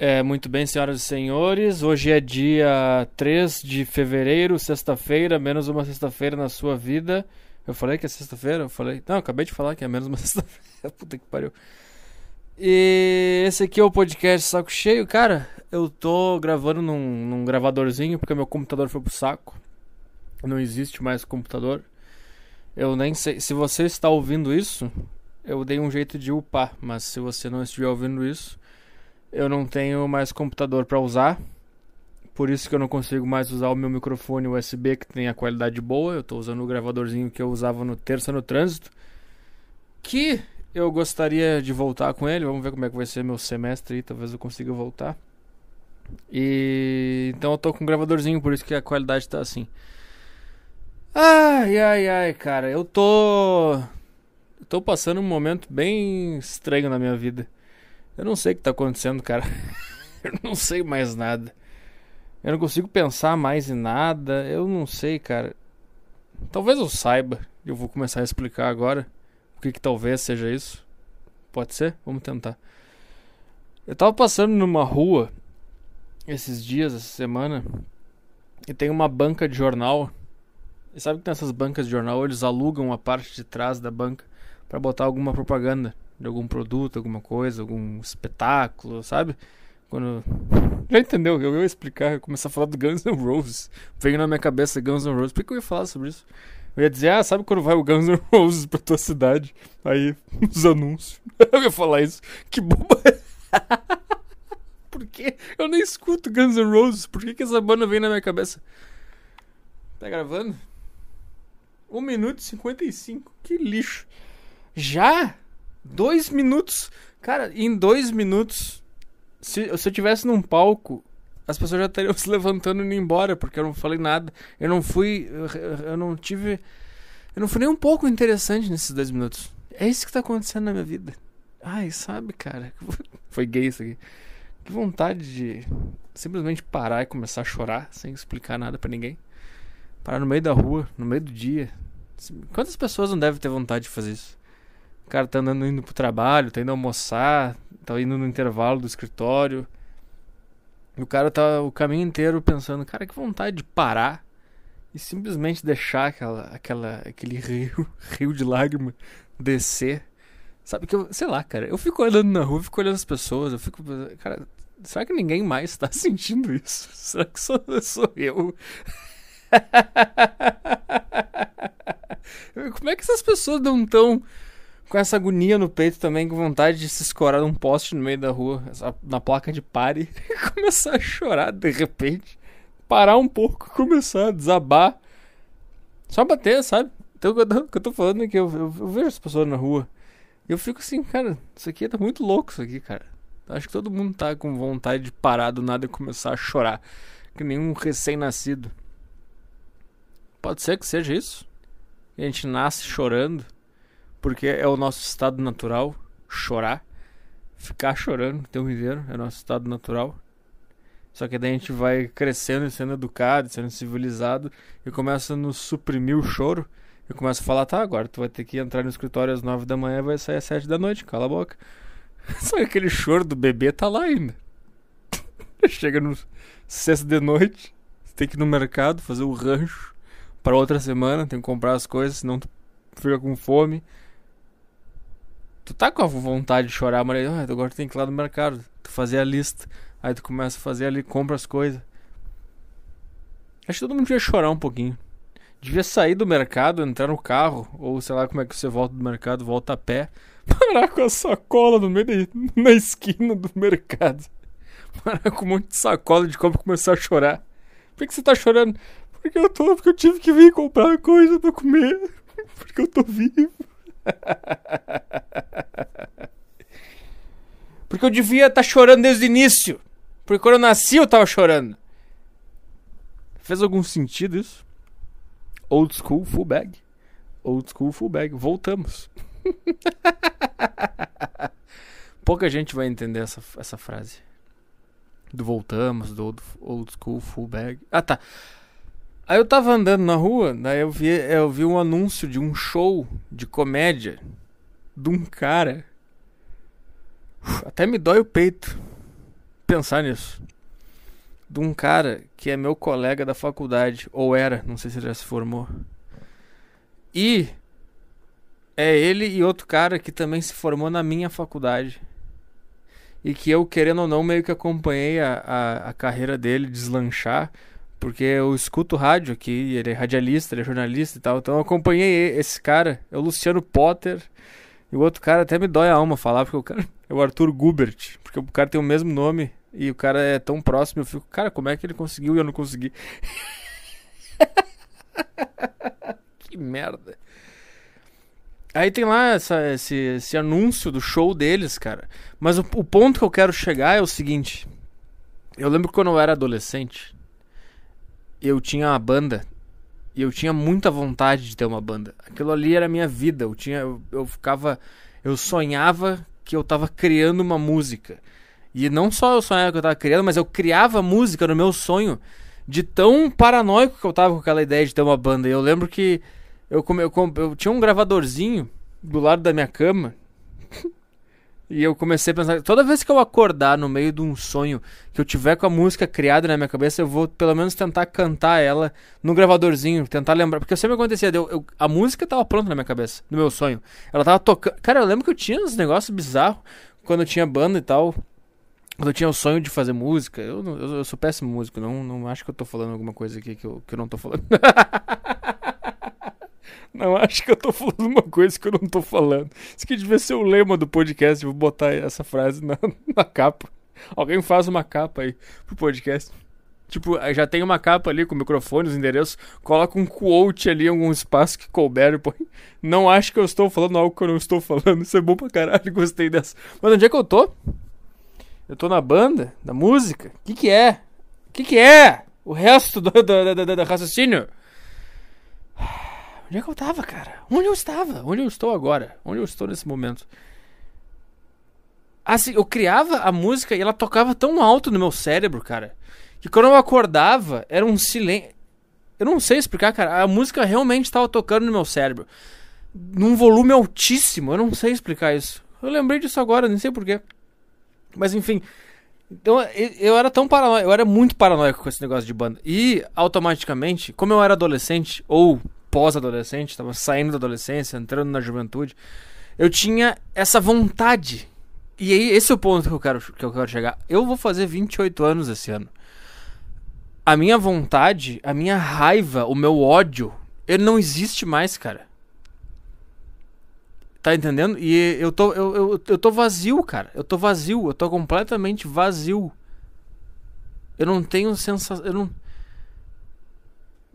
É, muito bem, senhoras e senhores. Hoje é dia 3 de fevereiro, sexta-feira, menos uma sexta-feira na sua vida. Eu falei que é sexta-feira? Eu falei. Não, acabei de falar que é menos uma sexta-feira. Puta que pariu. E esse aqui é o podcast Saco Cheio. Cara, eu tô gravando num, num gravadorzinho porque meu computador foi pro saco. Não existe mais computador. Eu nem sei. Se você está ouvindo isso, eu dei um jeito de upar. Mas se você não estiver ouvindo isso eu não tenho mais computador para usar. Por isso que eu não consigo mais usar o meu microfone USB que tem a qualidade boa. Eu estou usando o gravadorzinho que eu usava no terça no trânsito. Que eu gostaria de voltar com ele. Vamos ver como é que vai ser meu semestre aí. Talvez eu consiga voltar. E então eu tô com um gravadorzinho, por isso que a qualidade tá assim. Ai, ai, ai, cara, eu tô. Eu tô passando um momento bem estranho na minha vida. Eu não sei o que tá acontecendo, cara. eu não sei mais nada. Eu não consigo pensar mais em nada. Eu não sei, cara. Talvez eu saiba. Eu vou começar a explicar agora. O que, que talvez seja isso. Pode ser? Vamos tentar. Eu tava passando numa rua esses dias, essa semana, e tem uma banca de jornal. E sabe que nessas bancas de jornal eles alugam a parte de trás da banca para botar alguma propaganda de algum produto, alguma coisa, algum espetáculo, sabe? Quando. Já entendeu? Eu ia explicar, eu começar a falar do Guns N' Roses. Veio na minha cabeça Guns N' Roses. Por que eu ia falar sobre isso? Eu ia dizer, ah, sabe quando vai o Guns N' Roses pra tua cidade? Aí, os anúncios. Eu ia falar isso. Que boba. Por que? Eu nem escuto Guns N' Roses. Por que, que essa banda vem na minha cabeça? Tá gravando? 1 minuto e 55. Que lixo. Já? Dois minutos. Cara, em dois minutos. Se, se eu tivesse num palco, as pessoas já estariam se levantando e indo embora, porque eu não falei nada. Eu não fui. Eu, eu não tive. Eu não fui nem um pouco interessante nesses dois minutos. É isso que tá acontecendo na minha vida. Ai, sabe, cara? Foi gay isso aqui. Que vontade de simplesmente parar e começar a chorar sem explicar nada para ninguém. Parar no meio da rua, no meio do dia. Quantas pessoas não devem ter vontade de fazer isso? O cara tá andando indo pro trabalho, tá indo almoçar, tá indo no intervalo do escritório. E o cara tá o caminho inteiro pensando, cara, que vontade de parar e simplesmente deixar aquela, aquela, aquele rio, rio de lágrima descer. Sabe que eu, sei lá, cara, eu fico andando na rua, fico olhando as pessoas, eu fico, cara, será que ninguém mais tá sentindo isso? Será que sou, sou eu? Como é que essas pessoas não estão com essa agonia no peito também, com vontade de se escorar num poste no meio da rua, na placa de pare, e começar a chorar de repente. Parar um pouco, começar a desabar. Só bater, sabe? Então o que eu tô falando é que eu, eu, eu vejo as pessoas na rua. E eu fico assim, cara, isso aqui tá muito louco, isso aqui, cara. Acho que todo mundo tá com vontade de parar do nada e começar a chorar. Que nenhum recém-nascido. Pode ser que seja isso. A gente nasce chorando porque é o nosso estado natural chorar, ficar chorando o tempo inteiro, é o nosso estado natural. Só que daí a gente vai crescendo e sendo educado, sendo civilizado e começa a nos suprimir o choro. E começa a falar, tá, agora tu vai ter que entrar no escritório às nove da manhã vai sair às sete da noite, cala a boca. Só que aquele choro do bebê tá lá ainda. Chega no sexta de noite, tem que ir no mercado fazer o rancho para outra semana, tem que comprar as coisas, senão tu fica com fome tu tá com a vontade de chorar, mas ah, agora tu tem que ir lá no mercado, tu fazer a lista. Aí tu começa a fazer ali, compra as coisas. Acho que todo mundo devia chorar um pouquinho. Devia sair do mercado, entrar no carro, ou sei lá como é que você volta do mercado, volta a pé, parar com a sacola no meio da, na esquina do mercado. Parar com um monte de sacola de compra e começar a chorar. Por que você tá chorando? Porque eu tô, porque eu tive que vir comprar coisa pra comer. Porque eu tô vivo. Porque eu devia estar tá chorando desde o início. Porque quando eu nasci eu tava chorando. Fez algum sentido isso? Old school full bag. Old school full bag. Voltamos. Pouca gente vai entender essa, essa frase. Do voltamos, do old, old school full bag. Ah, tá. Aí eu tava andando na rua, daí eu vi, eu vi um anúncio de um show de comédia de um cara. Até me dói o peito. pensar nisso. De um cara que é meu colega da faculdade, ou era, não sei se já se formou. E é ele e outro cara que também se formou na minha faculdade. E que eu, querendo ou não, meio que acompanhei a, a, a carreira dele deslanchar. Porque eu escuto rádio aqui, ele é radialista, ele é jornalista e tal. Então eu acompanhei esse cara, é o Luciano Potter. E o outro cara até me dói a alma falar, porque o cara é o Arthur Gubert. Porque o cara tem o mesmo nome e o cara é tão próximo. Eu fico, cara, como é que ele conseguiu e eu não consegui? que merda. Aí tem lá essa, esse, esse anúncio do show deles, cara. Mas o, o ponto que eu quero chegar é o seguinte. Eu lembro quando eu era adolescente, eu tinha uma banda e eu tinha muita vontade de ter uma banda. Aquilo ali era a minha vida. Eu tinha, eu, eu ficava, eu sonhava que eu tava criando uma música. E não só eu sonhava que eu tava criando, mas eu criava música no meu sonho de tão paranoico que eu tava com aquela ideia de ter uma banda. E eu lembro que eu, eu, eu tinha um gravadorzinho do lado da minha cama e eu comecei a pensar, toda vez que eu acordar no meio de um sonho, que eu tiver com a música criada na minha cabeça, eu vou pelo menos tentar cantar ela no gravadorzinho, tentar lembrar. Porque sempre acontecia, eu, eu, a música tava pronta na minha cabeça, no meu sonho. Ela tava tocando. Cara, eu lembro que eu tinha uns negócios bizarros quando eu tinha banda e tal. Quando eu tinha o sonho de fazer música. Eu, eu, eu sou péssimo músico, não, não acho que eu tô falando alguma coisa aqui que eu, que eu não tô falando. Não acho que eu tô falando uma coisa que eu não tô falando. Isso que devia ser o lema do podcast. Vou botar essa frase na, na capa. Alguém faz uma capa aí pro podcast. Tipo, já tem uma capa ali com microfone, os endereços. Coloca um quote ali algum espaço que couber. Não acho que eu estou falando algo que eu não estou falando. Isso é bom pra caralho, gostei dessa. Mas onde é que eu tô? Eu tô na banda, da música. O que que é? O que que é? O resto do, do, do, do raciocínio? Onde é que eu tava, cara? Onde eu estava? Onde eu estou agora? Onde eu estou nesse momento? Assim, eu criava a música e ela tocava tão alto no meu cérebro, cara, que quando eu acordava era um silêncio. Eu não sei explicar, cara. A música realmente estava tocando no meu cérebro. Num volume altíssimo. Eu não sei explicar isso. Eu lembrei disso agora, nem sei porquê. Mas enfim. Então, eu era tão paranoico, eu era muito paranoico com esse negócio de banda. E automaticamente, como eu era adolescente, ou pós-adolescente, estava saindo da adolescência, entrando na juventude, eu tinha essa vontade. E aí, esse é o ponto que eu quero, que eu quero chegar. Eu vou fazer 28 anos esse ano. A minha vontade, a minha raiva, o meu ódio, ele não existe mais, cara. Tá entendendo? E eu tô, eu, eu, eu tô vazio, cara. Eu tô vazio. Eu tô completamente vazio. Eu não tenho sensação. Eu não.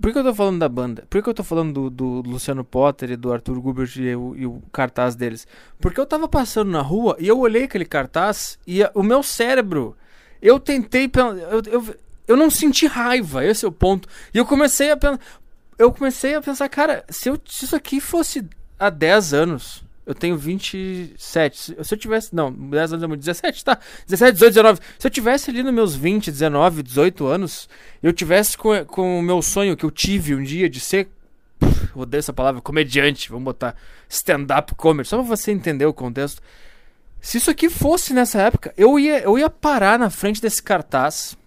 Por que eu tô falando da banda? Por que eu tô falando do, do Luciano Potter e do Arthur Gubert e o, e o, cartaz deles? Porque eu tava passando na rua e eu olhei aquele cartaz e a, o meu cérebro. Eu tentei. Eu, eu, eu não senti raiva, esse é o ponto. E eu comecei a pensar. Eu comecei a pensar, cara, se, eu, se isso aqui fosse há 10 anos, eu tenho 27. Se eu tivesse. Não, 10 anos, 17, tá? 17, 18, 19. Se eu tivesse ali nos meus 20, 19, 18 anos, eu tivesse com, com o meu sonho que eu tive um dia de ser. odeio essa palavra, comediante. Vamos botar stand-up comedy, só pra você entender o contexto. Se isso aqui fosse nessa época, eu ia, eu ia parar na frente desse cartaz,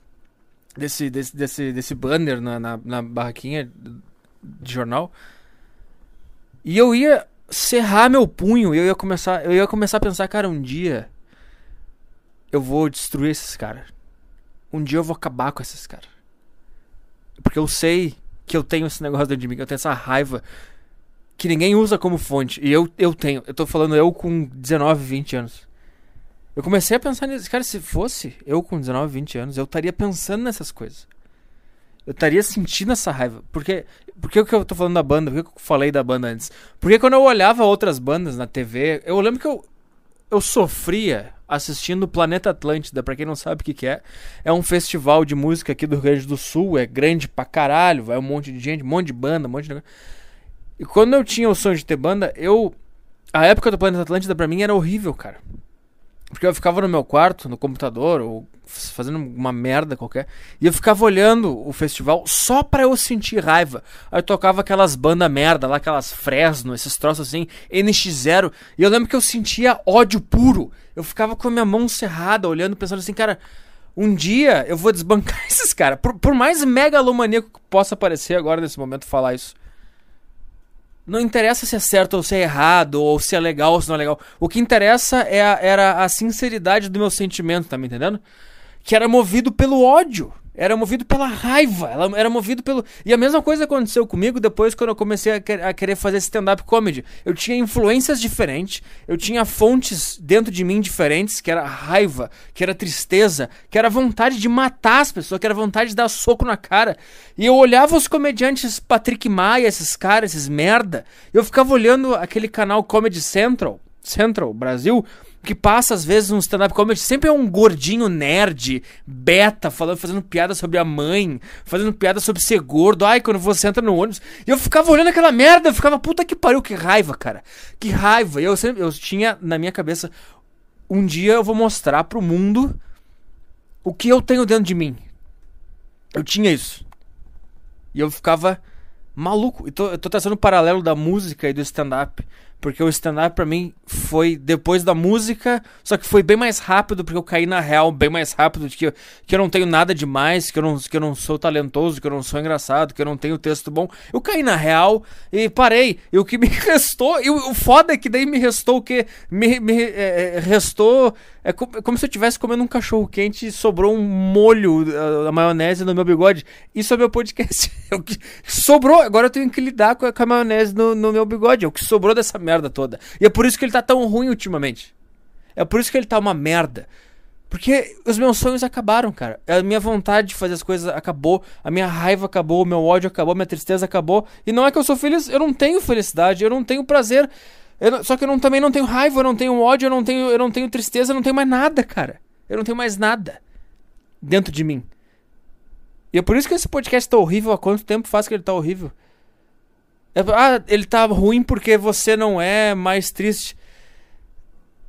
desse, desse, desse, desse banner na, na, na barraquinha de jornal, e eu ia cerrar meu punho eu ia começar, eu ia começar a pensar, cara, um dia eu vou destruir esses caras. Um dia eu vou acabar com esses caras. Porque eu sei que eu tenho esse negócio dentro de mim, eu tenho essa raiva que ninguém usa como fonte. E eu, eu tenho. Eu tô falando eu com 19, 20 anos. Eu comecei a pensar nisso. Cara, se fosse eu com 19, 20 anos, eu estaria pensando nessas coisas. Eu estaria sentindo essa raiva. Porque, porque que eu tô falando da banda? Por que eu falei da banda antes? Porque quando eu olhava outras bandas na TV, eu lembro que eu, eu sofria assistindo Planeta Atlântida. Pra quem não sabe o que, que é, é um festival de música aqui do Rio Grande do Sul. É grande pra caralho. Vai um monte de gente, um monte de banda, um monte de. E quando eu tinha o sonho de ter banda, eu. A época do Planeta Atlântida pra mim era horrível, cara. Porque eu ficava no meu quarto, no computador, ou fazendo uma merda qualquer. E eu ficava olhando o festival só pra eu sentir raiva. Aí eu tocava aquelas bandas merda lá, aquelas Fresno, esses troços assim, NX0. E eu lembro que eu sentia ódio puro. Eu ficava com a minha mão cerrada, olhando, pensando assim, cara, Um dia eu vou desbancar esses caras. Por, por mais megalomaníaco que possa parecer agora nesse momento falar isso. Não interessa se é certo ou se é errado, ou se é legal ou se não é legal. O que interessa é a, era a sinceridade do meu sentimento, tá me entendendo? Que era movido pelo ódio era movido pela raiva, ela era movido pelo. E a mesma coisa aconteceu comigo depois quando eu comecei a, a querer fazer stand-up comedy. Eu tinha influências diferentes, eu tinha fontes dentro de mim diferentes, que era raiva, que era tristeza, que era vontade de matar as pessoas, que era vontade de dar soco na cara. E eu olhava os comediantes Patrick Maia, esses caras, esses merda, eu ficava olhando aquele canal Comedy Central, Central Brasil, que passa às vezes no stand-up comedy sempre é um gordinho nerd, beta, falando, fazendo piada sobre a mãe, fazendo piada sobre ser gordo. Ai, quando você entra no ônibus. E eu ficava olhando aquela merda, eu ficava, puta que pariu, que raiva, cara. Que raiva. E eu sempre, eu tinha na minha cabeça, um dia eu vou mostrar pro mundo o que eu tenho dentro de mim. Eu tinha isso. E eu ficava maluco. E tô, eu tô traçando um paralelo da música e do stand-up. Porque o stand-up pra mim foi depois da música, só que foi bem mais rápido, porque eu caí na real bem mais rápido, de que eu, que eu não tenho nada demais, que eu, não, que eu não sou talentoso, que eu não sou engraçado, que eu não tenho texto bom. Eu caí na real e parei. E o que me restou, e o, o foda é que daí me restou o que? Me, me é, é restou é, é como se eu estivesse comendo um cachorro quente e sobrou um molho da maionese no meu bigode. Isso é meu podcast. É o que sobrou. Agora eu tenho que lidar com a, com a maionese no, no, meu bigode. É o que sobrou dessa merda toda. E é por isso que ele tá tão ruim ultimamente. É por isso que ele tá uma merda. Porque os meus sonhos acabaram, cara. A minha vontade de fazer as coisas acabou. A minha raiva acabou. O meu ódio acabou. A minha tristeza acabou. E não é que eu sou feliz. Eu não tenho felicidade. Eu não tenho prazer. Só que eu não, também não tenho raiva, eu não tenho ódio, eu não tenho, eu não tenho tristeza, eu não tenho mais nada, cara. Eu não tenho mais nada dentro de mim. E é por isso que esse podcast tá horrível. Há quanto tempo faz que ele tá horrível? É, ah, ele tá ruim porque você não é mais triste.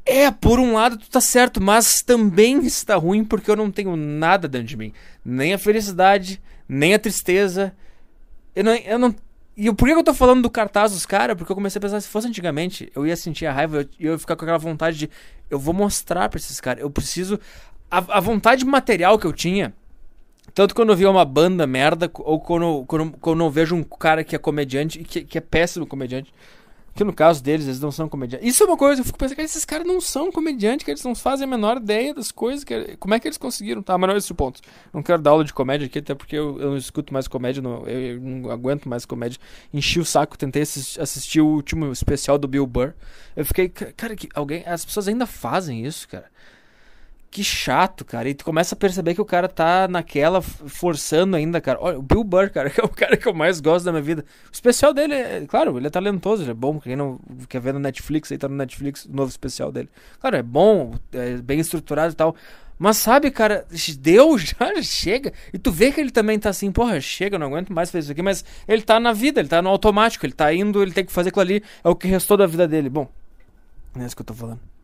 É, por um lado tu tá certo, mas também está ruim porque eu não tenho nada dentro de mim. Nem a felicidade, nem a tristeza. Eu não, eu não e por que eu tô falando do cartaz dos caras? Porque eu comecei a pensar, se fosse antigamente, eu ia sentir a raiva, eu, eu ia ficar com aquela vontade de. Eu vou mostrar pra esses caras. Eu preciso. A, a vontade material que eu tinha. Tanto quando eu via uma banda merda, ou quando, quando, quando eu vejo um cara que é comediante, que, que é péssimo comediante. Que no caso deles, eles não são comediantes. Isso é uma coisa, eu fico pensando que esses caras não são comediantes, que eles não fazem a menor ideia das coisas. Que, como é que eles conseguiram? Tá, mas não é esse o ponto. Não quero dar aula de comédia aqui, até porque eu, eu não escuto mais comédia, não, eu, eu, não aguento mais comédia. Enchi o saco, tentei assistir, assistir o último especial do Bill Burr. Eu fiquei, cara, que alguém, as pessoas ainda fazem isso, cara que chato, cara. E tu começa a perceber que o cara tá naquela, forçando ainda, cara. Olha, o Bill Burr, cara, que é o cara que eu mais gosto da minha vida. O especial dele, é, claro, ele é talentoso, ele é bom. Quem não quer ver no Netflix, aí tá no Netflix, o novo especial dele. Claro, é bom, é bem estruturado e tal. Mas sabe, cara, deu, já chega. E tu vê que ele também tá assim, porra, chega, não aguento mais fazer isso aqui. Mas ele tá na vida, ele tá no automático, ele tá indo, ele tem que fazer aquilo ali. É o que restou da vida dele. Bom, não é isso que eu tô falando.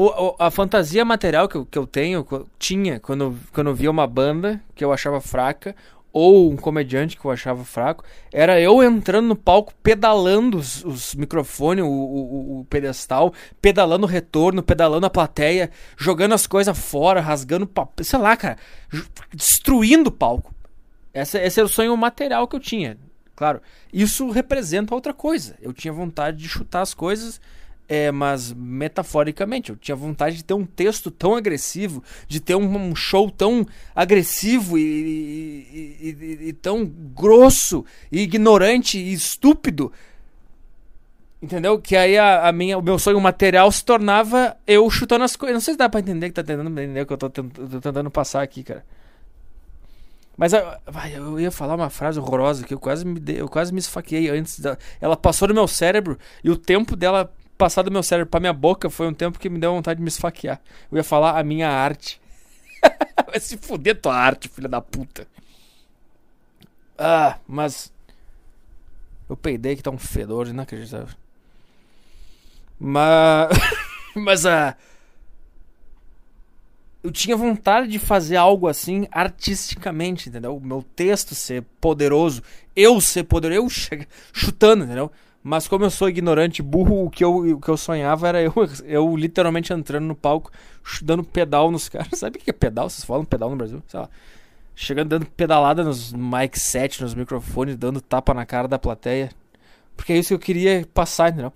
O, o, a fantasia material que eu, que eu tenho, tinha quando, quando eu via uma banda que eu achava fraca, ou um comediante que eu achava fraco, era eu entrando no palco, pedalando os, os microfones, o, o, o, pedestal, pedalando o retorno, pedalando a plateia, jogando as coisas fora, rasgando papel, sei lá, cara, destruindo o palco. Esse era o sonho material que eu tinha. Claro, isso representa outra coisa. Eu tinha vontade de chutar as coisas é, mas metaforicamente, eu tinha vontade de ter um texto tão agressivo, de ter um, um show tão agressivo e, e, e, e, tão grosso, e ignorante e estúpido. Entendeu? Que aí a, a, minha, o meu sonho material se tornava eu chutando as coisas. Não sei se dá pra entender que tá tentando entender o que eu tô, tentando, tô tentando passar aqui, cara. Mas eu ia falar uma frase horrorosa que eu quase me, eu quase me esfaqueei antes. Da, ela passou no meu cérebro e o tempo dela passar do meu cérebro pra minha boca foi um tempo que me deu vontade de me esfaquear. Eu ia falar a minha arte. Vai se fuder tua arte, filha da puta. Ah, mas. Eu peidei que tá um fedor inacreditável. Mas. mas a. Uh... Eu tinha vontade de fazer algo assim artisticamente, entendeu? O meu texto ser poderoso, eu ser poderoso, eu chutando, entendeu? Mas como eu sou ignorante burro, o que eu, o que eu sonhava era eu, eu literalmente entrando no palco, dando pedal nos caras. Sabe o que é pedal? Vocês falam pedal no Brasil? Sei lá. Chegando dando pedalada nos mic set, nos microfones, dando tapa na cara da plateia. Porque é isso que eu queria passar, entendeu?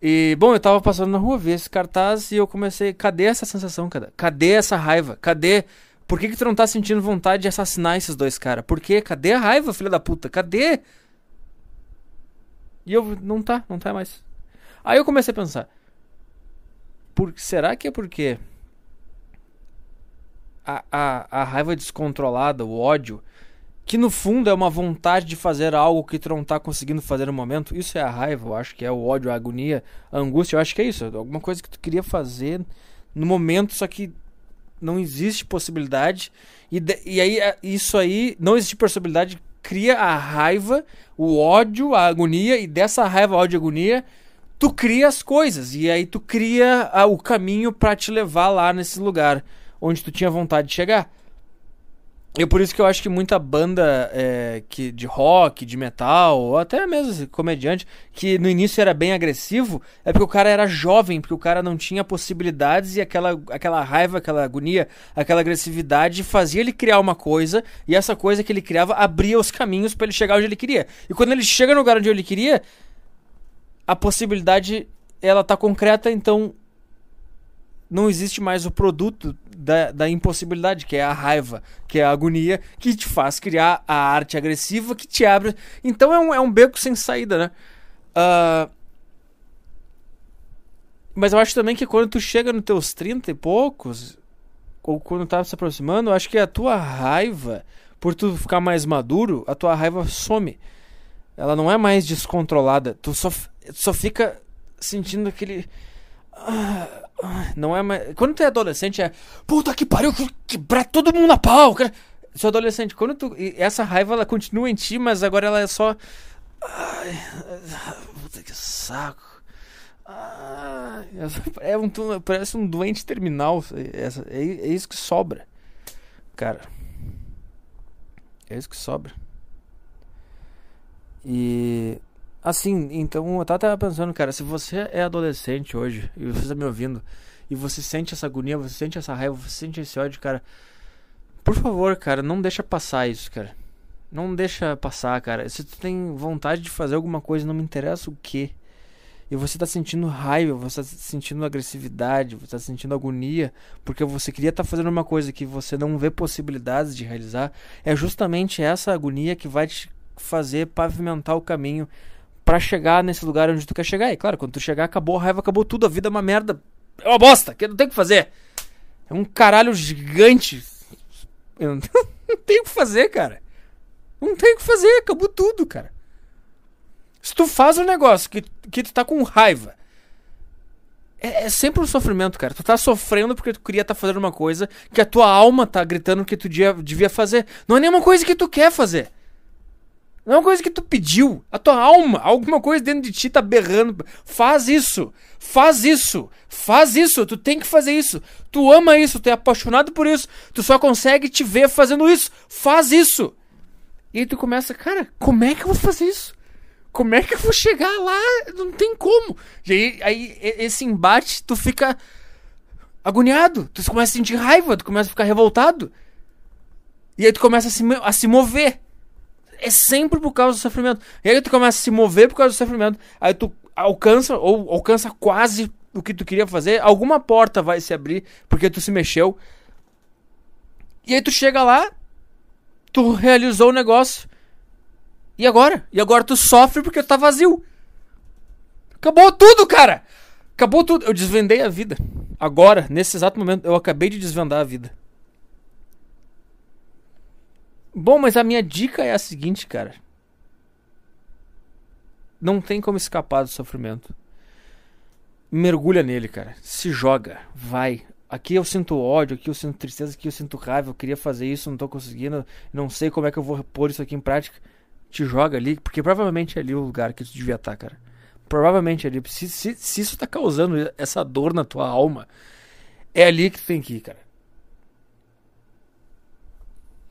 E, bom, eu tava passando na rua, vi esse cartaz e eu comecei. Cadê essa sensação, cara? Cadê essa raiva? Cadê. Por que, que tu não tá sentindo vontade de assassinar esses dois caras? Por quê? Cadê a raiva, filha da puta? Cadê? E eu, não tá, não tá mais. Aí eu comecei a pensar. Por, será que é porque a, a, a raiva descontrolada, o ódio, que no fundo é uma vontade de fazer algo que tu não tá conseguindo fazer no momento, isso é a raiva, eu acho que é o ódio, a agonia, a angústia, eu acho que é isso. Alguma coisa que tu queria fazer no momento, só que não existe possibilidade. E, de, e aí, isso aí, não existe possibilidade cria a raiva, o ódio, a agonia, e dessa raiva, ódio e agonia, tu cria as coisas. E aí tu cria a, o caminho para te levar lá nesse lugar onde tu tinha vontade de chegar. E é por isso que eu acho que muita banda é, que, de rock, de metal, ou até mesmo comediante, que no início era bem agressivo, é porque o cara era jovem, porque o cara não tinha possibilidades e aquela, aquela raiva, aquela agonia, aquela agressividade fazia ele criar uma coisa, e essa coisa que ele criava abria os caminhos para ele chegar onde ele queria. E quando ele chega no lugar onde ele queria, a possibilidade ela tá concreta, então não existe mais o produto da, da impossibilidade, que é a raiva, que é a agonia, que te faz criar a arte agressiva que te abre. Então é um, é um beco sem saída, né? Uh, mas eu acho também que quando tu chega nos teus 30 e poucos, ou quando tá se aproximando, eu acho que a tua raiva, por tu ficar mais maduro, a tua raiva some. Ela não é mais descontrolada. Tu só, só fica sentindo aquele. Uh, não é mais. Quando tu é adolescente, é. Puta que pariu, quebrar todo mundo na pau. Cara. Sou adolescente. Quando tu. Essa raiva ela continua em ti, mas agora ela é só. Ai, puta que saco. É um, parece um doente terminal. É, é isso que sobra. Cara. É isso que sobra. E. Assim, então eu tava pensando, cara, se você é adolescente hoje e você tá me ouvindo e você sente essa agonia, você sente essa raiva, você sente esse ódio, cara, por favor, cara, não deixa passar isso, cara. Não deixa passar, cara. Se tu tem vontade de fazer alguma coisa, não me interessa o que, e você tá sentindo raiva, você tá sentindo agressividade, você tá sentindo agonia, porque você queria estar tá fazendo uma coisa que você não vê possibilidades de realizar, é justamente essa agonia que vai te fazer pavimentar o caminho para chegar nesse lugar onde tu quer chegar. E claro, quando tu chegar, acabou a raiva, acabou tudo, a vida é uma merda. É uma bosta, que não tem o que fazer. É um caralho gigante. Eu não, tenho o que fazer, cara. Não tem o que fazer, acabou tudo, cara. Se tu faz um negócio que, que tu tá com raiva, é, é, sempre um sofrimento, cara. Tu tá sofrendo porque tu queria estar tá fazendo uma coisa que a tua alma tá gritando que tu devia fazer. Não é nenhuma coisa que tu quer fazer. Não é uma coisa que tu pediu. A tua alma, alguma coisa dentro de ti tá berrando. Faz isso. Faz isso. Faz isso. Tu tem que fazer isso. Tu ama isso. Tu é apaixonado por isso. Tu só consegue te ver fazendo isso. Faz isso. E aí tu começa, cara, como é que eu vou fazer isso? Como é que eu vou chegar lá? Não tem como. E aí, aí esse embate, tu fica agoniado. Tu começa a sentir raiva. Tu começa a ficar revoltado. E aí tu começa a se, a se mover é sempre por causa do sofrimento. E aí tu começa a se mover por causa do sofrimento. Aí tu alcança, ou alcança quase o que tu queria fazer. Alguma porta vai se abrir porque tu se mexeu. E aí tu chega lá, tu realizou o negócio. E agora? E agora tu sofre porque tu tá vazio. Acabou tudo, cara! Acabou tudo. Eu desvendei a vida. Agora, nesse exato momento, eu acabei de desvendar a vida. Bom, mas a minha dica é a seguinte, cara. Não tem como escapar do sofrimento. Mergulha nele, cara. Se joga. Vai. Aqui eu sinto ódio, aqui eu sinto tristeza, aqui eu sinto raiva. Eu queria fazer isso, não tô conseguindo. Não sei como é que eu vou pôr isso aqui em prática. Te joga ali, porque provavelmente é ali o lugar que tu devia estar, cara. Provavelmente é ali. Se, se, se isso tá causando essa dor na tua alma, é ali que tu tem que ir, cara.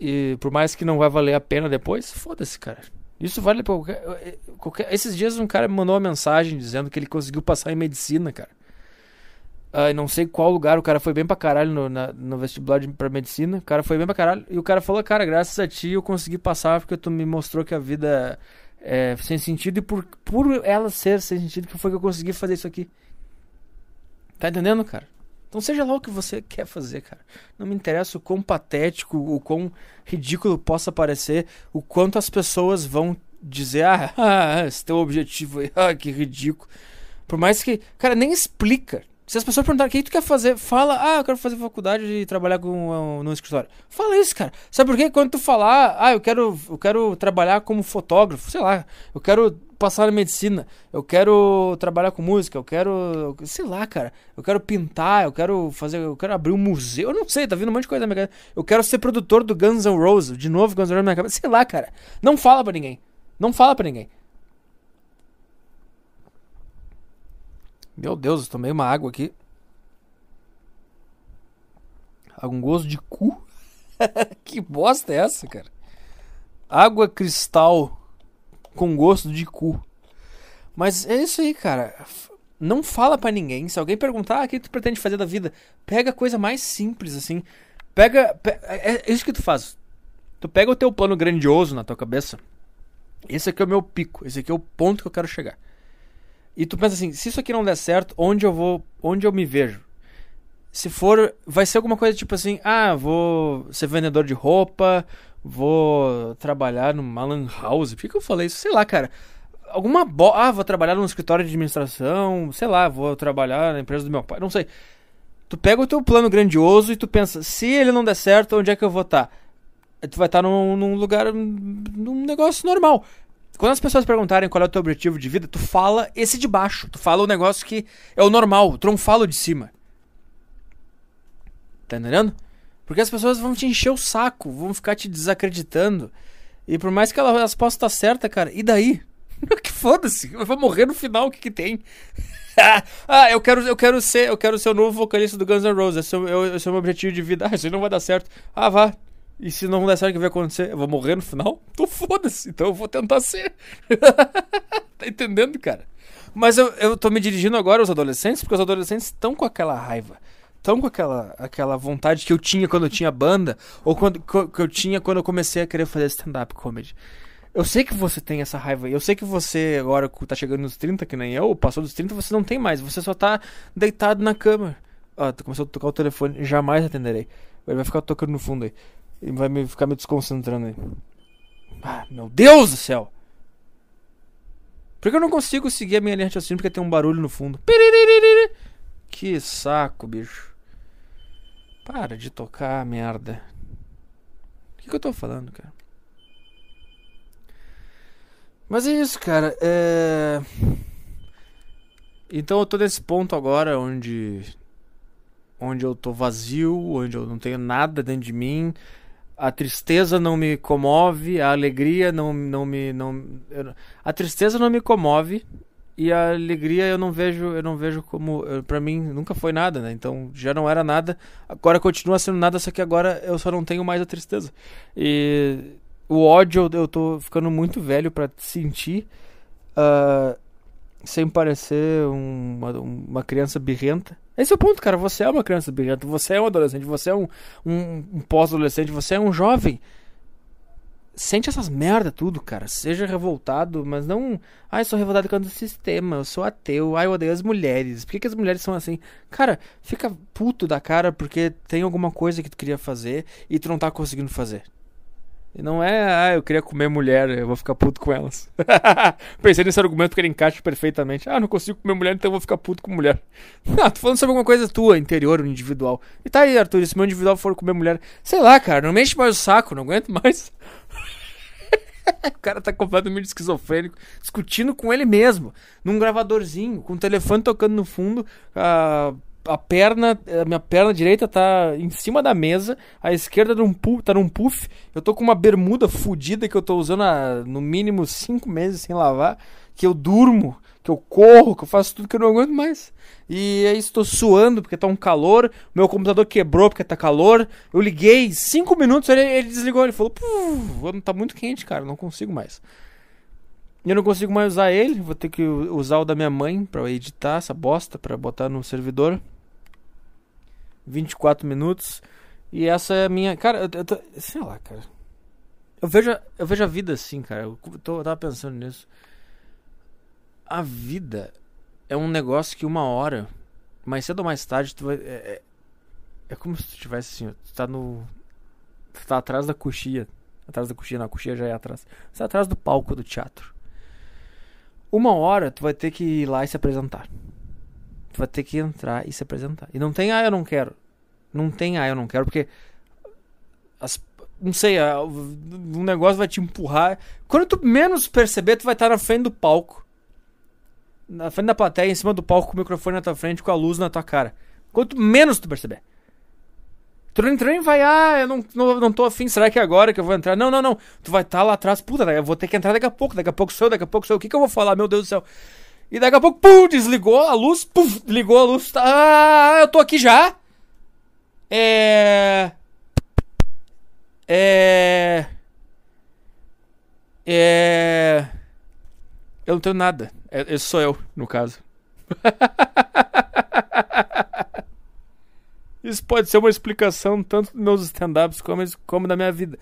E por mais que não vai valer a pena depois, foda-se, cara. Isso vale pra qualquer, qualquer. Esses dias um cara me mandou uma mensagem dizendo que ele conseguiu passar em medicina, cara. Uh, não sei qual lugar, o cara foi bem pra caralho no, na, no vestibular de, pra medicina. O cara foi bem pra caralho. E o cara falou, cara, graças a ti eu consegui passar porque tu me mostrou que a vida é sem sentido e por, por ela ser sem sentido que foi que eu consegui fazer isso aqui. Tá entendendo, cara? Então seja lá o que você quer fazer, cara. Não me interessa o quão patético, o quão ridículo possa parecer, o quanto as pessoas vão dizer, ah, esse teu objetivo aí, ah, que ridículo. Por mais que, cara, nem explica. Se as pessoas perguntarem o que tu quer fazer, fala, ah, eu quero fazer faculdade e trabalhar com, uh, no escritório. Fala isso, cara. Sabe por quê? Quando tu falar, ah, eu quero, eu quero trabalhar como fotógrafo, sei lá, eu quero passar na medicina, eu quero trabalhar com música, eu quero, sei lá, cara, eu quero pintar, eu quero fazer, eu quero abrir um museu, eu não sei, tá vindo um monte de coisa na minha cabeça. Eu quero ser produtor do Guns N' Roses, de novo Guns N' Roses na minha cabeça, sei lá, cara. Não fala pra ninguém. Não fala pra ninguém. Meu Deus, eu tomei uma água aqui. Algum gosto de cu? que bosta é essa, cara? Água cristal com gosto de cu. Mas é isso aí, cara. Não fala para ninguém. Se alguém perguntar ah, o que tu pretende fazer da vida, pega a coisa mais simples assim. Pega, é, é isso que tu faz. Tu pega o teu plano grandioso na tua cabeça. Esse aqui é o meu pico, esse aqui é o ponto que eu quero chegar. E tu pensa assim, se isso aqui não der certo, onde eu vou, onde eu me vejo? Se for, vai ser alguma coisa tipo assim, ah, vou ser vendedor de roupa, vou trabalhar numa lan house. Por que, que eu falei isso? Sei lá, cara. Alguma bo... Ah, vou trabalhar num escritório de administração, sei lá, vou trabalhar na empresa do meu pai, não sei. Tu pega o teu plano grandioso e tu pensa, se ele não der certo, onde é que eu vou estar? Tá? Tu vai estar tá num, num lugar, num negócio normal. Quando as pessoas perguntarem qual é o teu objetivo de vida, tu fala esse de baixo. Tu fala o negócio que é o normal. Tu não fala o de cima. Tá entendendo? Porque as pessoas vão te encher o saco, vão ficar te desacreditando. E por mais que elas possam estar certa, cara, e daí? que foda-se, vou morrer no final, o que que tem? ah, eu quero, eu quero ser, eu quero ser o novo vocalista do Guns N' Roses, esse é, o, é o meu objetivo de vida. Ah, isso não vai dar certo. Ah, vá, e se não der certo, o que vai acontecer? Eu vou morrer no final? Tô foda-se, então eu vou tentar ser. tá entendendo, cara? Mas eu, eu tô me dirigindo agora aos adolescentes, porque os adolescentes estão com aquela raiva. Estão com aquela, aquela vontade que eu tinha quando eu tinha banda, ou quando, que eu tinha quando eu comecei a querer fazer stand-up comedy. Eu sei que você tem essa raiva. Eu sei que você, agora tá chegando nos 30, que nem eu, passou dos 30, você não tem mais. Você só tá deitado na cama. Ah, começou a tocar o telefone. Jamais atenderei. Ele vai ficar tocando no fundo aí. E vai me, ficar me desconcentrando aí. Ah, meu Deus do céu! Por que eu não consigo seguir a minha linha de raciocínio porque tem um barulho no fundo? Que saco, bicho. Para de tocar, merda. O que, que eu tô falando, cara? Mas é isso, cara. É... Então eu tô nesse ponto agora onde. Onde eu tô vazio, onde eu não tenho nada dentro de mim a tristeza não me comove, a alegria não, não me. Não, eu, a tristeza não me comove e a alegria eu não vejo eu não vejo como para mim nunca foi nada né então já não era nada agora continua sendo nada só que agora eu só não tenho mais a tristeza e o ódio eu, tô ficando muito velho para sentir uh, sem parecer uma, uma criança birrenta esse é o ponto, cara. Você é uma criança birrenta, você é um adolescente, você é um, um, um pós-adolescente, você é um jovem. Sente essas merda tudo, cara. Seja revoltado, mas não. Ai, sou revoltado contra o sistema, eu sou ateu, ai, eu odeio as mulheres. Por que, que as mulheres são assim? Cara, fica puto da cara porque tem alguma coisa que tu queria fazer e tu não tá conseguindo fazer. E não é, ah, eu queria comer mulher, eu vou ficar puto com elas. Pensei nesse argumento que ele encaixa perfeitamente. Ah, não consigo comer mulher, então eu vou ficar puto com mulher. Ah, tô falando sobre alguma coisa tua, interior, individual. E tá aí, Arthur, se meu individual for comer mulher, sei lá, cara, não mexe mais o saco, não aguento mais. o cara tá completamente esquizofrênico, discutindo com ele mesmo, num gravadorzinho, com o telefone tocando no fundo, uh, a perna, a minha perna direita tá em cima da mesa, a esquerda num puff, tá num puff. Eu tô com uma bermuda fodida que eu tô usando há no mínimo cinco meses sem lavar, que eu durmo, que eu corro, que eu faço tudo que eu não aguento mais. E aí estou suando porque tá um calor, meu computador quebrou porque tá calor. Eu liguei cinco minutos, ele, ele desligou, ele falou, tá muito quente, cara, não consigo mais. Eu não consigo mais usar ele, vou ter que usar o da minha mãe para editar essa bosta, para botar no servidor. 24 minutos. E essa é a minha. Cara, eu, tô. Sei lá, cara. Eu vejo, eu vejo a vida assim, cara. Eu, tô, eu tava pensando nisso. A vida é um negócio que uma hora, mais cedo ou mais tarde, tu vai. É, é, é como se tu tivesse assim, tu tá no. Tu tá atrás da coxia. Atrás da coxia, não, a coxia já é atrás. Tu tá atrás do palco do teatro. Uma hora tu vai ter que ir lá e se apresentar. Tu vai ter que entrar e se apresentar. E não tem, ah, eu não quero. Não tem, ah, eu não quero, porque. As, não sei, um negócio vai te empurrar. Quando tu menos perceber, tu vai estar na frente do palco. Na frente da plateia, em cima do palco, com o microfone na tua frente, com a luz na tua cara. Quanto menos tu perceber. Tu não entrou e vai, ah, eu não, não, não tô afim, será que é agora que eu vou entrar? Não, não, não. Tu vai estar tá lá atrás, puta, eu vou ter que entrar daqui a pouco, daqui a pouco sou eu, daqui a pouco sou eu. O que, que eu vou falar, meu Deus do céu? E daqui a pouco, pum, desligou a luz, pum, ligou a luz. Tá, ah, eu tô aqui já. É. É. É. Eu não tenho nada. É, esse sou eu, no caso. Isso pode ser uma explicação tanto dos meus stand-ups como, como da minha vida.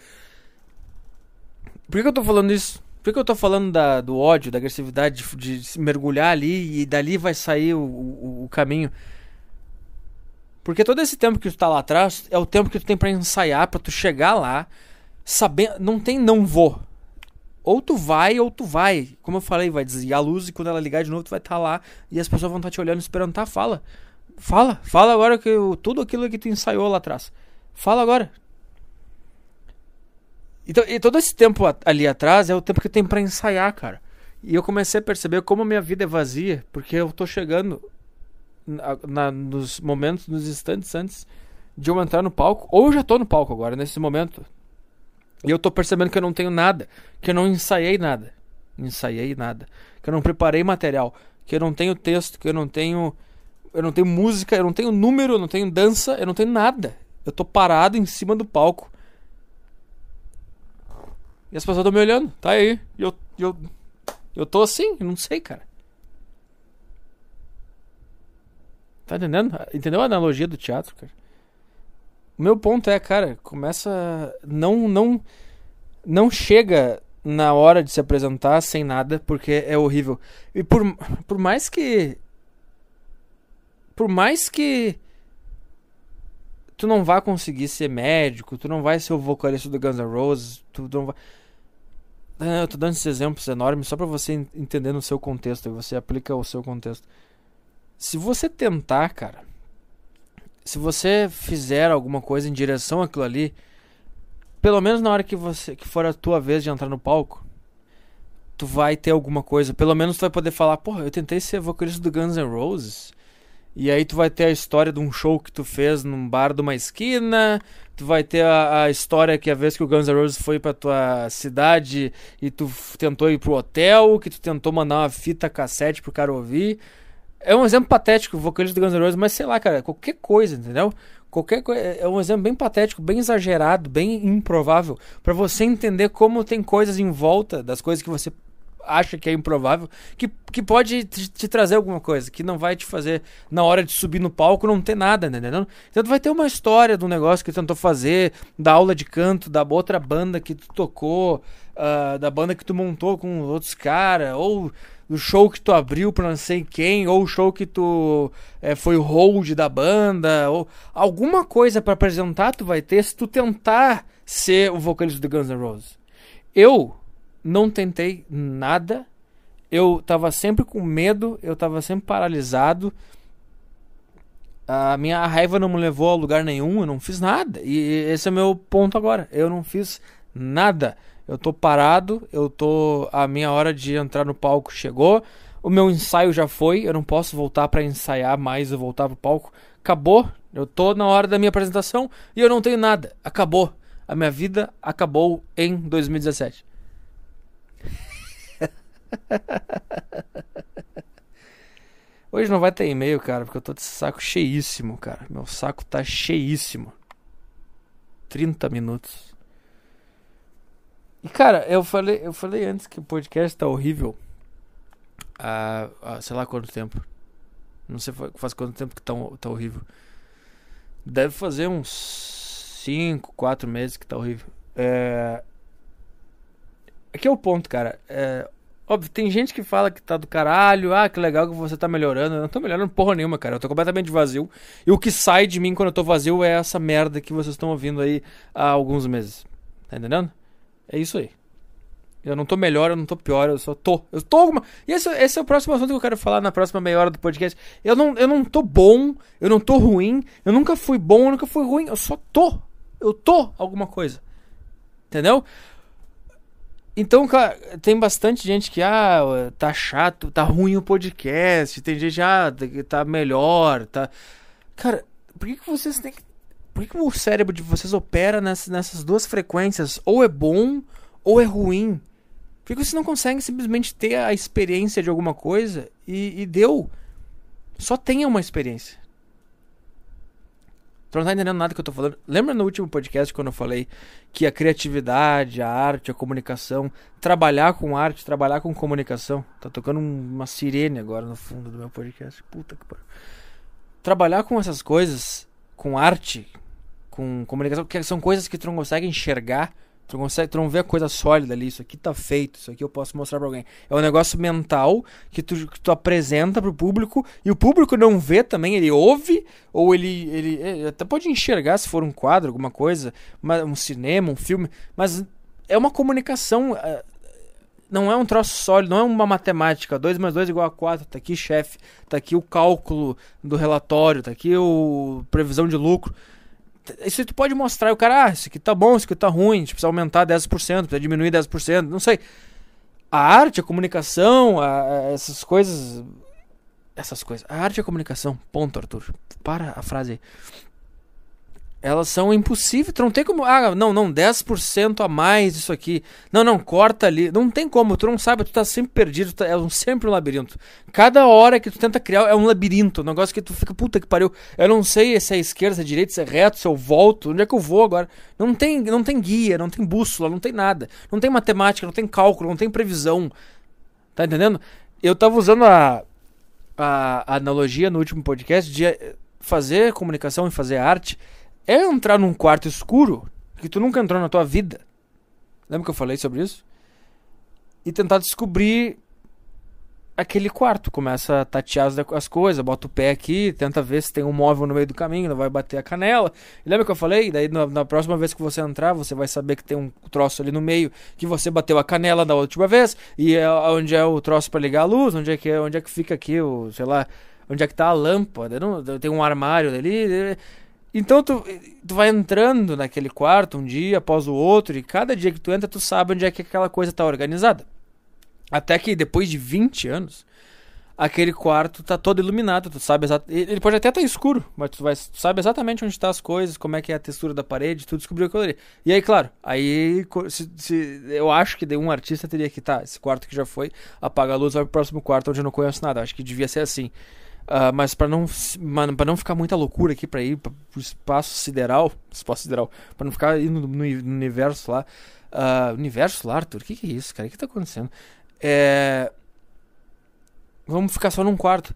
Por que, eu tô falando isso? Por que, eu tô falando da, do ódio, da agressividade, de, de mergulhar ali e dali vai sair o, o, o, caminho? Porque todo esse tempo que tu tá lá atrás é o tempo que tu tem para ensaiar, para tu chegar lá, sabendo. Não tem não vou. Ou tu vai ou tu vai. Como eu falei, vai desligar a luz e quando ela ligar de novo tu vai estar tá lá e as pessoas vão estar tá te olhando esperando, tá? Fala. Fala, fala agora que eu, tudo aquilo que tu ensaiou lá atrás. Fala agora. Então, e todo esse tempo ali atrás é o tempo que eu tenho para ensaiar, cara. E eu comecei a perceber como a minha vida é vazia, porque eu tô chegando na, na, nos momentos, nos instantes antes de eu entrar no palco, ou eu já tô no palco agora, nesse momento. E eu tô percebendo que eu não tenho nada, que eu não ensaiei nada. Ensaiei nada. Que eu não preparei material, que eu não tenho texto, que eu não tenho eu não tenho música, eu não tenho número, eu não tenho dança, eu não tenho nada. Eu tô parado em cima do palco. E as pessoas estão me olhando, tá aí. E eu, eu, eu tô assim, eu não sei, cara. Tá entendendo? Entendeu a analogia do teatro, cara? O meu ponto é, cara, começa. Não, não, não chega na hora de se apresentar sem nada, porque é horrível. E por, por mais que por mais que tu não vá conseguir ser médico, tu não vai ser o vocalista do Guns N' Roses, tu não vai. Eu tô dando esses exemplos enormes só para você entender no seu contexto, e você aplica o seu contexto. Se você tentar, cara, se você fizer alguma coisa em direção àquilo ali, pelo menos na hora que você que for a tua vez de entrar no palco, tu vai ter alguma coisa, pelo menos tu vai poder falar, porra, eu tentei ser vocalista do Guns N' Roses e aí tu vai ter a história de um show que tu fez num bar de uma esquina, tu vai ter a, a história que a vez que o Guns N' Roses foi pra tua cidade e tu tentou ir pro hotel, que tu tentou mandar uma fita cassete pro cara ouvir. É um exemplo patético, o vocalista do Guns N' Roses, mas sei lá, cara, qualquer coisa, entendeu? Qualquer coisa, é um exemplo bem patético, bem exagerado, bem improvável, para você entender como tem coisas em volta das coisas que você acha que é improvável, que, que pode te, te, trazer alguma coisa, que não vai te fazer, na hora de subir no palco, não ter nada, né? Entendeu? Então tu vai ter uma história do negócio que tu tentou fazer, da aula de canto, da outra banda que tu tocou, uh, da banda que tu montou com outros caras, ou do show que tu abriu pra não sei quem, ou o show que tu é, foi o hold da banda, ou alguma coisa para apresentar tu vai ter se tu tentar ser o vocalista do Guns N' Roses. Eu não tentei nada. Eu tava sempre com medo, eu tava sempre paralisado. A minha raiva não me levou a lugar nenhum, eu não fiz nada. E esse é o meu ponto agora. Eu não fiz nada. Eu tô parado, eu tô a minha hora de entrar no palco chegou. O meu ensaio já foi, eu não posso voltar para ensaiar mais, eu voltar pro palco. Acabou. Eu tô na hora da minha apresentação e eu não tenho nada. Acabou. A minha vida acabou em 2017. Hoje não vai ter e-mail, cara, porque eu tô de saco cheíssimo, cara. Meu saco tá cheíssimo. 30 minutos. E cara, eu falei, eu falei antes que o podcast tá horrível. Há, há sei lá quanto tempo. Não sei faz quanto tempo que tá, tá horrível. Deve fazer uns 5, 4 meses que tá horrível. É. Aqui é o ponto, cara. É, Óbvio, tem gente que fala que tá do caralho, ah, que legal que você tá melhorando. Eu não tô melhorando porra nenhuma, cara. Eu tô completamente vazio. E o que sai de mim quando eu tô vazio é essa merda que vocês estão ouvindo aí há alguns meses. Tá entendendo? É isso aí. Eu não tô melhor, eu não tô pior, eu só tô. Eu tô alguma. E esse, esse é o próximo assunto que eu quero falar na próxima meia hora do podcast. Eu não, eu não tô bom, eu não tô ruim, eu nunca fui bom, eu nunca fui ruim, eu só tô. Eu tô alguma coisa. Entendeu? Então, cara, tem bastante gente que, ah, tá chato, tá ruim o podcast. Tem gente, ah, tá melhor, tá. Cara, por que, que vocês têm que. Por que, que o cérebro de vocês opera nessas, nessas duas frequências? Ou é bom ou é ruim? Por que vocês não conseguem simplesmente ter a experiência de alguma coisa e, e deu? Só tenha uma experiência. Tu não tá entendendo nada que eu tô falando. Lembra no último podcast quando eu falei que a criatividade, a arte, a comunicação, trabalhar com arte, trabalhar com comunicação. Tá tocando uma sirene agora no fundo do meu podcast. Puta que pariu. Trabalhar com essas coisas, com arte, com comunicação, que são coisas que tu não consegue enxergar Tu não, consegue, tu não vê a coisa sólida ali, isso aqui tá feito, isso aqui eu posso mostrar pra alguém. É um negócio mental que tu, que tu apresenta pro público e o público não vê também, ele ouve, ou ele, ele, ele até pode enxergar se for um quadro, alguma coisa, um cinema, um filme, mas é uma comunicação. É, não é um troço sólido, não é uma matemática. 2 mais 2 igual a 4. Tá aqui, chefe. Tá aqui o cálculo do relatório. Tá aqui o previsão de lucro isso tu pode mostrar, o cara, ah, isso aqui tá bom, isso aqui tá ruim, a gente precisa aumentar 10%, precisa diminuir 10%, não sei. A arte, a comunicação, a, essas coisas. Essas coisas. A arte e a comunicação, ponto, Arthur. Para a frase aí elas são impossíveis. Não tem como. Ah, não, não, 10% a mais isso aqui. Não, não, corta ali. Não tem como. Tu não sabe, tu tá sempre perdido. Tá, é um, sempre um labirinto. Cada hora que tu tenta criar é um labirinto. Um negócio que tu fica, puta que pariu. Eu não sei se é esquerda, se é direita, se é reto, se eu volto. Onde é que eu vou agora? Não tem, não tem guia, não tem bússola, não tem nada. Não tem matemática, não tem cálculo, não tem previsão. Tá entendendo? Eu tava usando a, a analogia no último podcast de fazer comunicação e fazer arte é entrar num quarto escuro que tu nunca entrou na tua vida. Lembra que eu falei sobre isso? E tentar descobrir aquele quarto. Começa a tatear as, as coisas, bota o pé aqui, tenta ver se tem um móvel no meio do caminho, não vai bater a canela. E lembra que eu falei? Daí na, na, próxima vez que você entrar, você vai saber que tem um troço ali no meio que você bateu a canela da última vez. E é onde é o troço para ligar a luz, onde é que é, onde é que fica aqui o, sei lá, onde é que tá a lâmpada. Não, tem um armário ali. Então tu, tu vai entrando naquele quarto um dia após o outro, e cada dia que tu entra, tu sabe onde é que aquela coisa tá organizada. Até que depois de 20 anos, aquele quarto tá todo iluminado, tu sabe exatamente. Ele pode até estar tá escuro, mas tu, vai, tu sabe exatamente onde tá as coisas, como é que é a textura da parede, tu descobriu aquilo ali. E aí, claro, aí se, se, eu acho que um artista teria que, tá, esse quarto que já foi, apaga a luz, vai pro próximo quarto onde eu não conheço nada. Acho que devia ser assim. Uh, mas para não para não ficar muita loucura aqui para ir para o espaço sideral, espaço sideral, para não ficar indo no, no, universo lá, uh, universo lá, Arthur, o que, que é isso, cara? O que tá acontecendo? É... Vamos ficar só num quarto.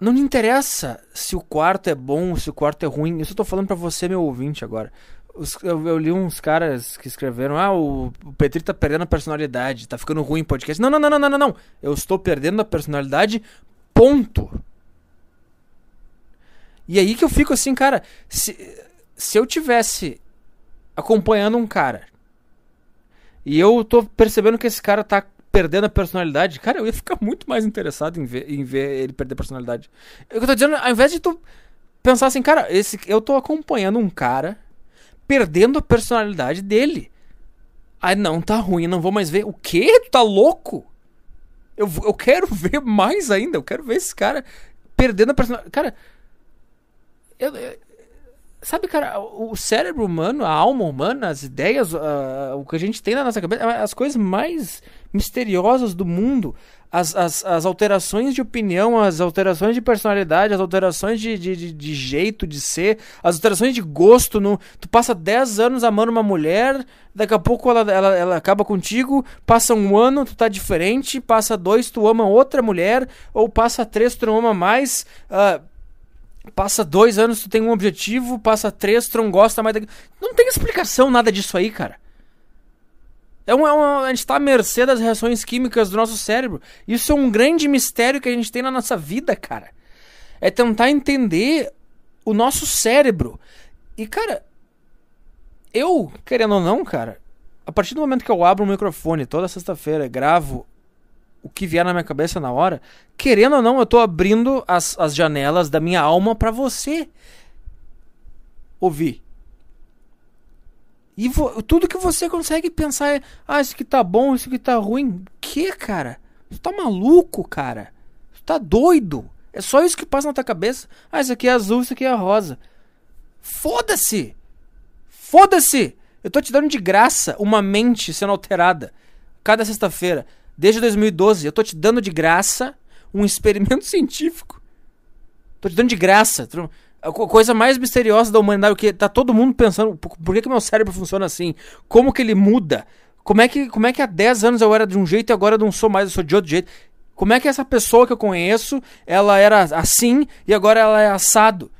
Não me interessa se o quarto é bom, se o quarto é ruim. Eu tô falando para você, meu ouvinte, agora. Os, eu, eu, li uns caras que escreveram: Ah, o, o Petri tá perdendo a personalidade, tá ficando ruim o podcast. Não, não, não, não, não, não. Eu estou perdendo a personalidade Ponto. E aí que eu fico assim, cara, se, se eu tivesse acompanhando um cara e eu tô percebendo que esse cara tá perdendo a personalidade, cara, eu ia ficar muito mais interessado em ver, em ver ele perder a personalidade. Eu tô dizendo, ao invés de tu pensar assim, cara, esse, eu tô acompanhando um cara perdendo a personalidade dele. Aí não, tá ruim, não vou mais ver. O quê? Tu tá louco? Eu, eu quero ver mais ainda. Eu quero ver esse cara perdendo a personalidade. Cara, eu, eu, sabe, cara, o cérebro humano, a alma humana, as ideias, uh, o que a gente tem na nossa cabeça, é as coisas mais misteriosas do mundo, as, as, as alterações de opinião, as alterações de personalidade, as alterações de, de, de, jeito de ser, as alterações de gosto. No, tu passa 10 anos amando uma mulher, daqui a pouco ela, ela, ela acaba contigo, passa um ano, tu tá diferente, passa dois, tu ama outra mulher, ou passa três, tu não ama mais. Uh, passa dois anos, tu tem um objetivo, passa três, tu não gosta mais. Da... Não tem explicação nada disso aí, cara. É uma, é uma, a gente está à mercê das reações químicas do nosso cérebro. Isso é um grande mistério que a gente tem na nossa vida, cara. É tentar entender o nosso cérebro. E, cara, eu, querendo ou não, cara, a partir do momento que eu abro o microfone toda sexta-feira, gravo o que vier na minha cabeça na hora, querendo ou não, eu tô abrindo as, as janelas da minha alma para você ouvir. E tudo que você consegue pensar é: ah, isso aqui tá bom, isso aqui tá ruim. Que, cara? Você tá maluco, cara? Você tá doido? É só isso que passa na tua cabeça. Ah, isso aqui é azul, isso aqui é rosa. Foda-se! Foda-se! Eu tô te dando de graça uma mente sendo alterada cada sexta-feira. Desde 2012, eu tô te dando de graça um experimento científico. Tô te dando de graça a coisa mais misteriosa da humanidade, o que tá todo mundo pensando, por, por que, que meu cérebro funciona assim? Como que ele muda? Como é que, como é que há 10 anos eu era de um jeito e agora eu não sou mais, eu sou de outro jeito? Como é que essa pessoa que eu conheço, ela era assim e agora ela é assado?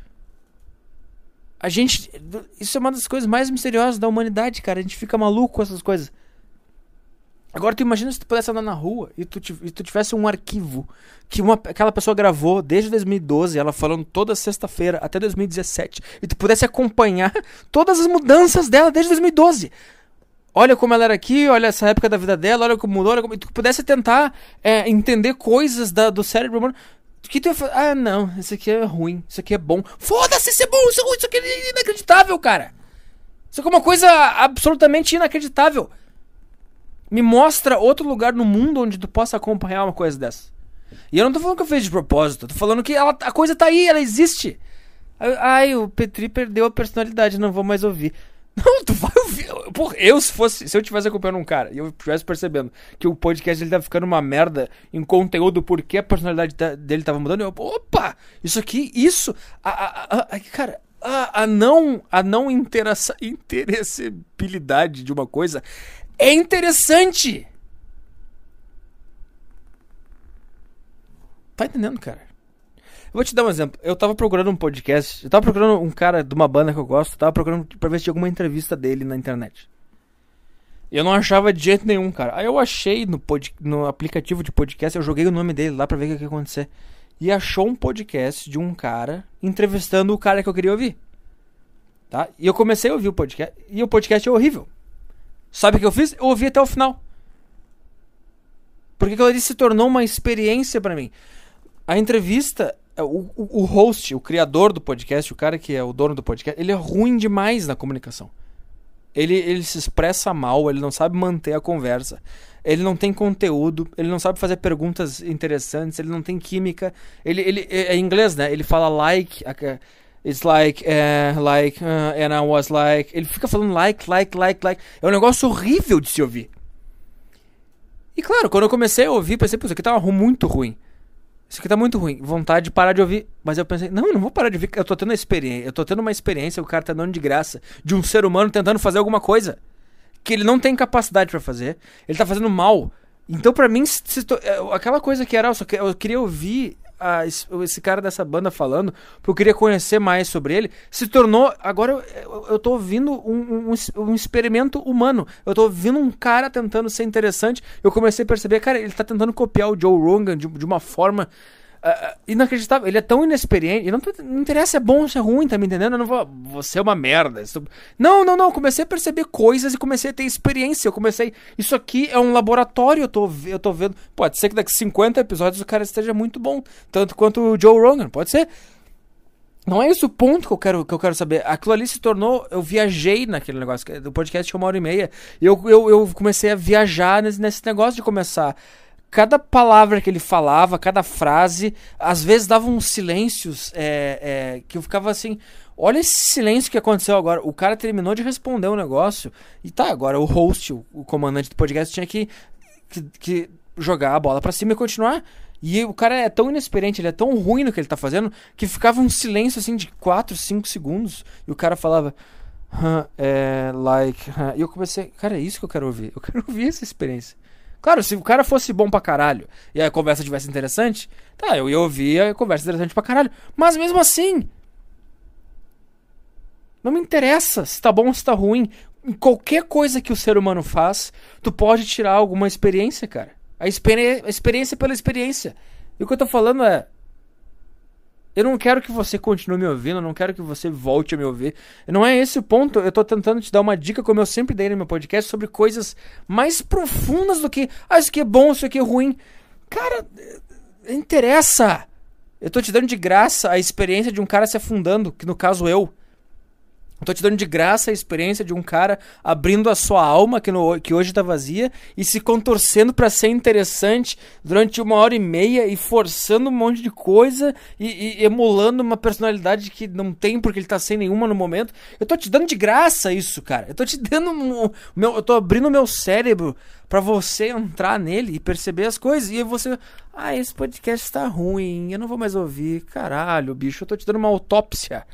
A gente. Isso é uma das coisas mais misteriosas da humanidade, cara. A gente fica maluco com essas coisas. Agora tu imagina se tu pudesse andar na rua e tu, e tu tivesse um arquivo que uma, aquela pessoa gravou desde 2012, ela falando toda sexta-feira até 2017, e tu pudesse acompanhar todas as mudanças dela desde 2012. Olha como ela era aqui, olha essa época da vida dela, olha como mudou, olha como... tu pudesse tentar é, entender coisas da, do cérebro humano. Que tu ia falar, ah, não, isso aqui é ruim, isso aqui é bom. Foda-se, isso é bom, isso é ruim, isso aqui é inacreditável, cara. Isso aqui é uma coisa absolutamente inacreditável. Me mostra outro lugar no mundo onde tu possa acompanhar uma coisa dessa. E eu não tô falando que eu fiz de propósito, tô falando que ela, a coisa tá aí, ela existe. Ai, o Petri perdeu a personalidade, não vou mais ouvir. Não, tu vai ouvir. Porra, eu se fosse, se eu tivesse acompanhando um cara e eu estivesse percebendo que o podcast ele tá ficando uma merda em conteúdo porque a personalidade dele tava mudando, eu, opa, isso aqui, isso, a, a, a, cara, a, a não, a não interessa, interessabilidade de uma coisa é interessante. Tá entendendo, cara? Vou te dar um exemplo. Eu tava procurando um podcast. Eu tava procurando um cara de uma banda que eu gosto. Tava procurando pra ver se tinha alguma entrevista dele na internet. E eu não achava de jeito nenhum, cara. Aí eu achei no, pod, no aplicativo de podcast. Eu joguei o nome dele lá pra ver o que ia acontecer. E achou um podcast de um cara entrevistando o cara que eu queria ouvir. Tá? E eu comecei a ouvir o podcast. E o podcast é horrível. Sabe o que eu fiz? Eu ouvi até o final. Porque aquilo ali se tornou uma experiência para mim. A entrevista, o, o, o, host, o criador do podcast, o cara que é o dono do podcast, ele é ruim demais na comunicação. Ele, ele se expressa mal, ele não sabe manter a conversa, ele não tem conteúdo, ele não sabe fazer perguntas interessantes, ele não tem química. Ele, ele é, é inglês, né? Ele fala like. It's like, uh, like, uh, and I was like. Ele fica falando like, like, like, like. É um negócio horrível de se ouvir. E claro, quando eu comecei a ouvir, pensei, pô, isso aqui tá muito ruim. Isso aqui tá muito ruim. Vontade de parar de ouvir. Mas eu pensei, não, não vou parar de ouvir. Eu tô tendo uma experiência. Eu tô tendo uma experiência, o cara tá dando de graça. De um ser humano tentando fazer alguma coisa. Que ele não tem capacidade para fazer. Ele tá fazendo mal. Então, para mim, se, é, aquela coisa que era, eu, só, eu queria ouvir a, esse cara dessa banda falando, porque eu queria conhecer mais sobre ele, se tornou. Agora eu, eu, tô ouvindo um, um, um, experimento humano. Eu tô ouvindo um cara tentando ser interessante. Eu comecei a perceber, cara, ele tá tentando copiar o Joe Rogan de, de uma forma uh, inacreditável. Ele é tão inexperiente. Não, não, interessa se é bom ou se é ruim, tá me entendendo? Eu não vou. Você é uma merda. Não, não, não. Comecei a perceber coisas e comecei a ter experiência. Eu comecei. Isso aqui é um laboratório. Eu tô, eu tô vendo. Pode ser que daqui 50 episódios o cara esteja muito bom. Tanto quanto o Joe Rogan. Pode ser. Não é esse o ponto que eu quero, que eu quero saber. Aquilo ali se tornou. Eu viajei naquele negócio. O podcast tinha uma hora e meia. Eu, eu, eu comecei a viajar nesse, nesse negócio de começar cada palavra que ele falava, cada frase, às vezes dava uns silêncios é, é, que eu ficava assim. Olha esse silêncio que aconteceu agora. O cara terminou de responder um negócio. E tá, agora o host, o, o comandante do podcast, tinha que que, que jogar a bola para cima e continuar. E o cara é tão inexperiente, ele é tão ruim no que ele tá fazendo, que ficava um silêncio assim de 4, 5 segundos. E o cara falava, huh, é, like. Huh. E eu comecei, cara, é isso que eu quero ouvir. Eu quero ouvir essa experiência. Claro, se o cara fosse bom pra caralho e a conversa tivesse interessante, tá, eu ia ouvir a conversa interessante pra caralho. Mas mesmo assim, não me interessa se tá bom ou se tá ruim. Em qualquer coisa que o ser humano faz, tu pode tirar alguma experiência, cara. A, experi a experiência pela experiência. E o que eu tô falando é. Eu não quero que você continue me ouvindo, eu não quero que você volte a me ouvir. Não é esse o ponto. Eu tô tentando te dar uma dica, como eu sempre dei no meu podcast, sobre coisas mais profundas do que. Ah, isso aqui é bom, isso aqui é ruim. Cara, interessa. Eu tô te dando de graça a experiência de um cara se afundando, que no caso eu. Tô te dando de graça a experiência de um cara abrindo a sua alma, que, no, que hoje tá vazia, e se contorcendo para ser interessante durante uma hora e meia e forçando um monte de coisa e, e, emulando uma personalidade que não tem porque ele tá sem nenhuma no momento. Eu tô te dando de graça isso, cara. Eu tô te dando. Um, meu, eu tô abrindo o meu cérebro para você entrar nele e perceber as coisas. E você. Ah, esse podcast tá ruim, eu não vou mais ouvir. Caralho, bicho, eu tô te dando uma autópsia.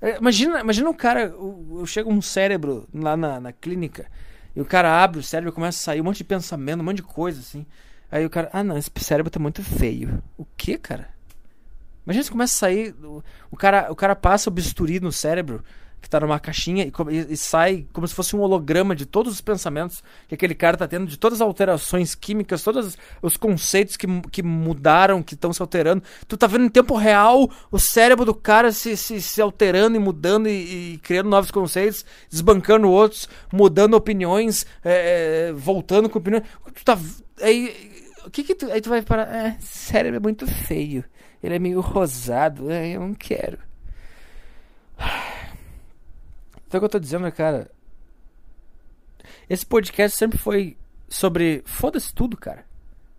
É, imagina, imagina um cara, eu chego um cérebro lá na, na clínica e o cara abre o cérebro e começa a sair um monte de pensamento, um monte de coisa assim. Aí o cara, ah não, esse cérebro tá muito feio. O que, cara? Imagina se começa a sair, o, o, cara, o cara passa o bisturi no cérebro que tá numa caixinha e, e, sai como se fosse um holograma de todos os pensamentos que aquele cara tá tendo, de todas as alterações químicas, todos os conceitos que, que mudaram, que estão se alterando. Tu tá vendo em tempo real o cérebro do cara se, se, se alterando e mudando e, e, criando novos conceitos, desbancando outros, mudando opiniões, é, é voltando com opiniões. Tu tá. Aí. O que que tu. Aí tu vai parar. É, cérebro é muito feio. Ele é meio rosado. É, eu não quero. Então o que eu tô dizendo é, cara. Esse podcast sempre foi sobre. Foda-se tudo, cara.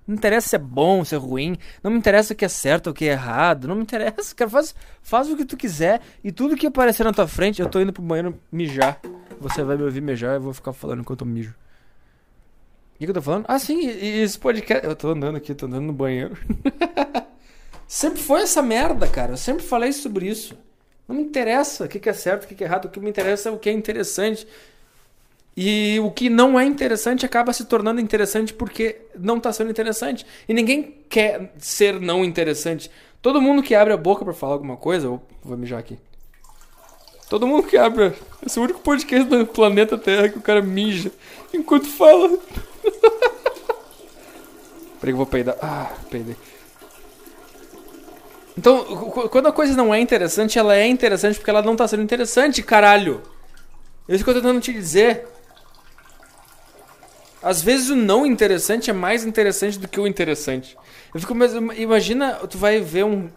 Não interessa se é bom, se é ruim. Não me interessa o que é certo ou o que é errado. Não me interessa, cara. Faz, faz o que tu quiser. E tudo que aparecer na tua frente, eu tô indo pro banheiro mijar. Você vai me ouvir mijar e eu vou ficar falando enquanto eu mijo. O que, que eu tô falando? Ah, sim, e, esse podcast. Eu tô andando aqui, tô andando no banheiro. sempre foi essa merda, cara. Eu sempre falei sobre isso. Não me interessa o que é certo, o que é errado. O que me interessa é o que é interessante. E o que não é interessante acaba se tornando interessante porque não está sendo interessante. E ninguém quer ser não interessante. Todo mundo que abre a boca para falar alguma coisa, ou vou mijar aqui. Todo mundo que abre. Esse é o único podcast do planeta Terra que o cara mija enquanto fala. Peraí que eu vou peidar. Ah, peidei. Então, quando a coisa não é interessante, ela é interessante porque ela não tá sendo interessante, caralho. É isso que eu tô tentando te dizer. Às vezes o não interessante é mais interessante do que o interessante. Eu fico, mas imagina, tu vai ver um,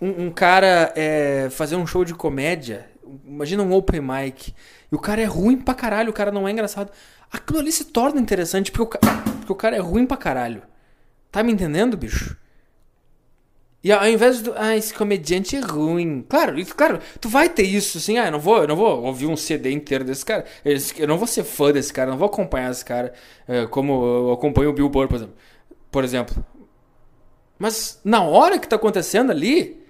um, um cara é, fazer um show de comédia. Imagina um open mic. E o cara é ruim pra caralho, o cara não é engraçado. Aquilo ali se torna interessante porque o, porque o cara é ruim pra caralho. Tá me entendendo, bicho? E ao invés do, ah, esse comediante é ruim. Claro, claro, tu vai ter isso, assim, ah, eu não vou, eu não vou ouvir um CD inteiro desse cara. Eu não vou ser fã desse cara, não vou acompanhar esse cara é, como eu acompanho o Bill Burr, por exemplo. Por exemplo. Mas na hora que tá acontecendo ali,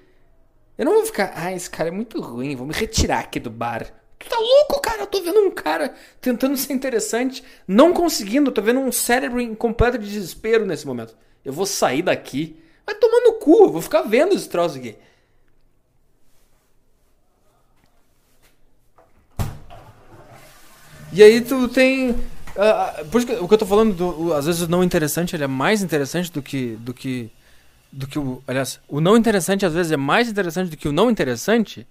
eu não vou ficar, ah, esse cara é muito ruim, vou me retirar aqui do bar. Tu tá louco, cara? Eu tô vendo um cara tentando ser interessante, não conseguindo, eu tô vendo um cérebro em completo desespero nesse momento. Eu vou sair daqui Vai tomar no cu, vou ficar vendo esse troço aqui. E aí tu tem. Uh, por isso que, o que eu tô falando, do, às vezes o não interessante ele é mais interessante do que. do que. do que o. Aliás, o não interessante às vezes é mais interessante do que o não interessante.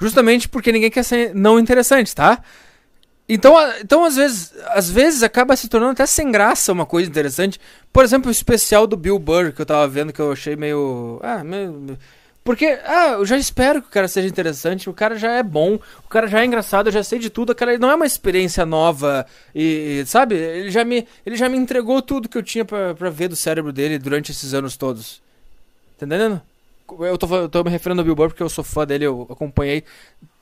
Justamente porque ninguém quer ser não interessante, tá? Então, então às vezes, às vezes acaba se tornando até sem graça uma coisa interessante. Por exemplo, o especial do Bill Burr que eu tava vendo que eu achei meio, ah, meio porque, ah, eu já espero que o cara seja interessante, o cara já é bom, o cara já é engraçado, eu já sei de tudo, aquela não é uma experiência nova e, sabe? Ele já me, ele já me entregou tudo que eu tinha para ver do cérebro dele durante esses anos todos. Tá entendendo? Eu tô, eu tô me referindo ao Bill Burr porque eu sou fã dele, eu acompanhei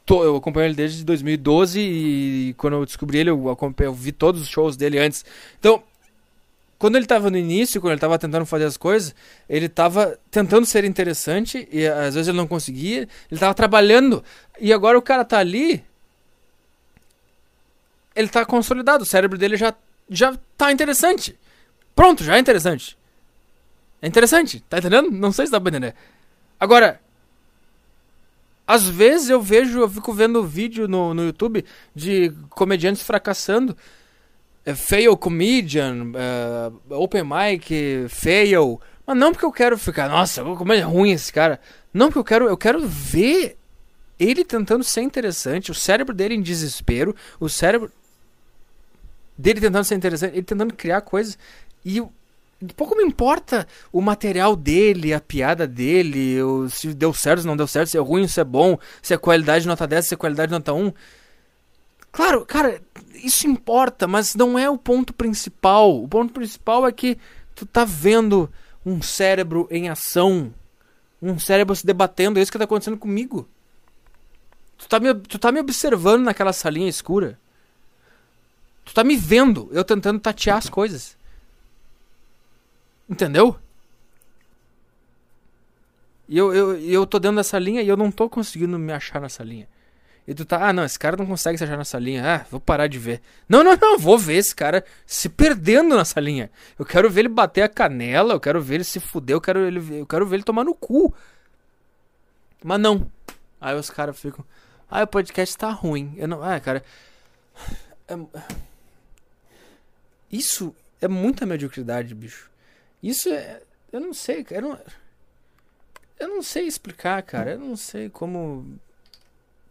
tô, eu acompanho ele desde 2012 e quando eu descobri ele, eu, eu vi todos os shows dele antes. Então, quando ele tava no início, quando ele tava tentando fazer as coisas, ele tava tentando ser interessante e às vezes ele não conseguia, ele tava trabalhando. E agora o cara tá ali, ele tá consolidado, o cérebro dele já já tá interessante. Pronto, já é interessante. É interessante, tá entendendo? Não sei se dá pra entender. Agora, às vezes eu vejo, eu fico vendo vídeo no, no YouTube de comediantes fracassando é, fail comedian, uh, open mic, fail. Mas não porque eu quero ficar, nossa, como é ruim esse cara. Não porque eu quero, eu quero ver ele tentando ser interessante, o cérebro dele em desespero, o cérebro dele tentando ser interessante, ele tentando criar coisas. E pouco me importa o material dele, a piada dele, o, se deu certo, se não deu certo, se é ruim, se é bom, se é qualidade nota 10, se é qualidade nota 1. Claro, cara, isso importa, mas não é o ponto principal. O ponto principal é que tu tá vendo um cérebro em ação. Um cérebro se debatendo. É isso que tá acontecendo comigo. Tu tá me, tu tá me observando naquela salinha escura. Tu tá me vendo eu tentando tatear as coisas. Entendeu? E eu, eu, eu tô dentro dessa linha e eu não tô conseguindo me achar nessa linha. E tu tá, ah, não, esse cara não consegue se achar nessa linha. Ah, vou parar de ver. Não, não, não, vou ver esse cara se perdendo nessa linha. Eu quero ver ele bater a canela, eu quero ver ele se fuder, eu quero, ele, eu quero ver ele tomar no cu. Mas não. Aí os caras ficam, ah, o podcast tá ruim. Eu não, ah, cara. É... Isso é muita mediocridade, bicho. Isso é. Eu não sei, cara. Eu não, eu não sei explicar, cara. Eu não sei como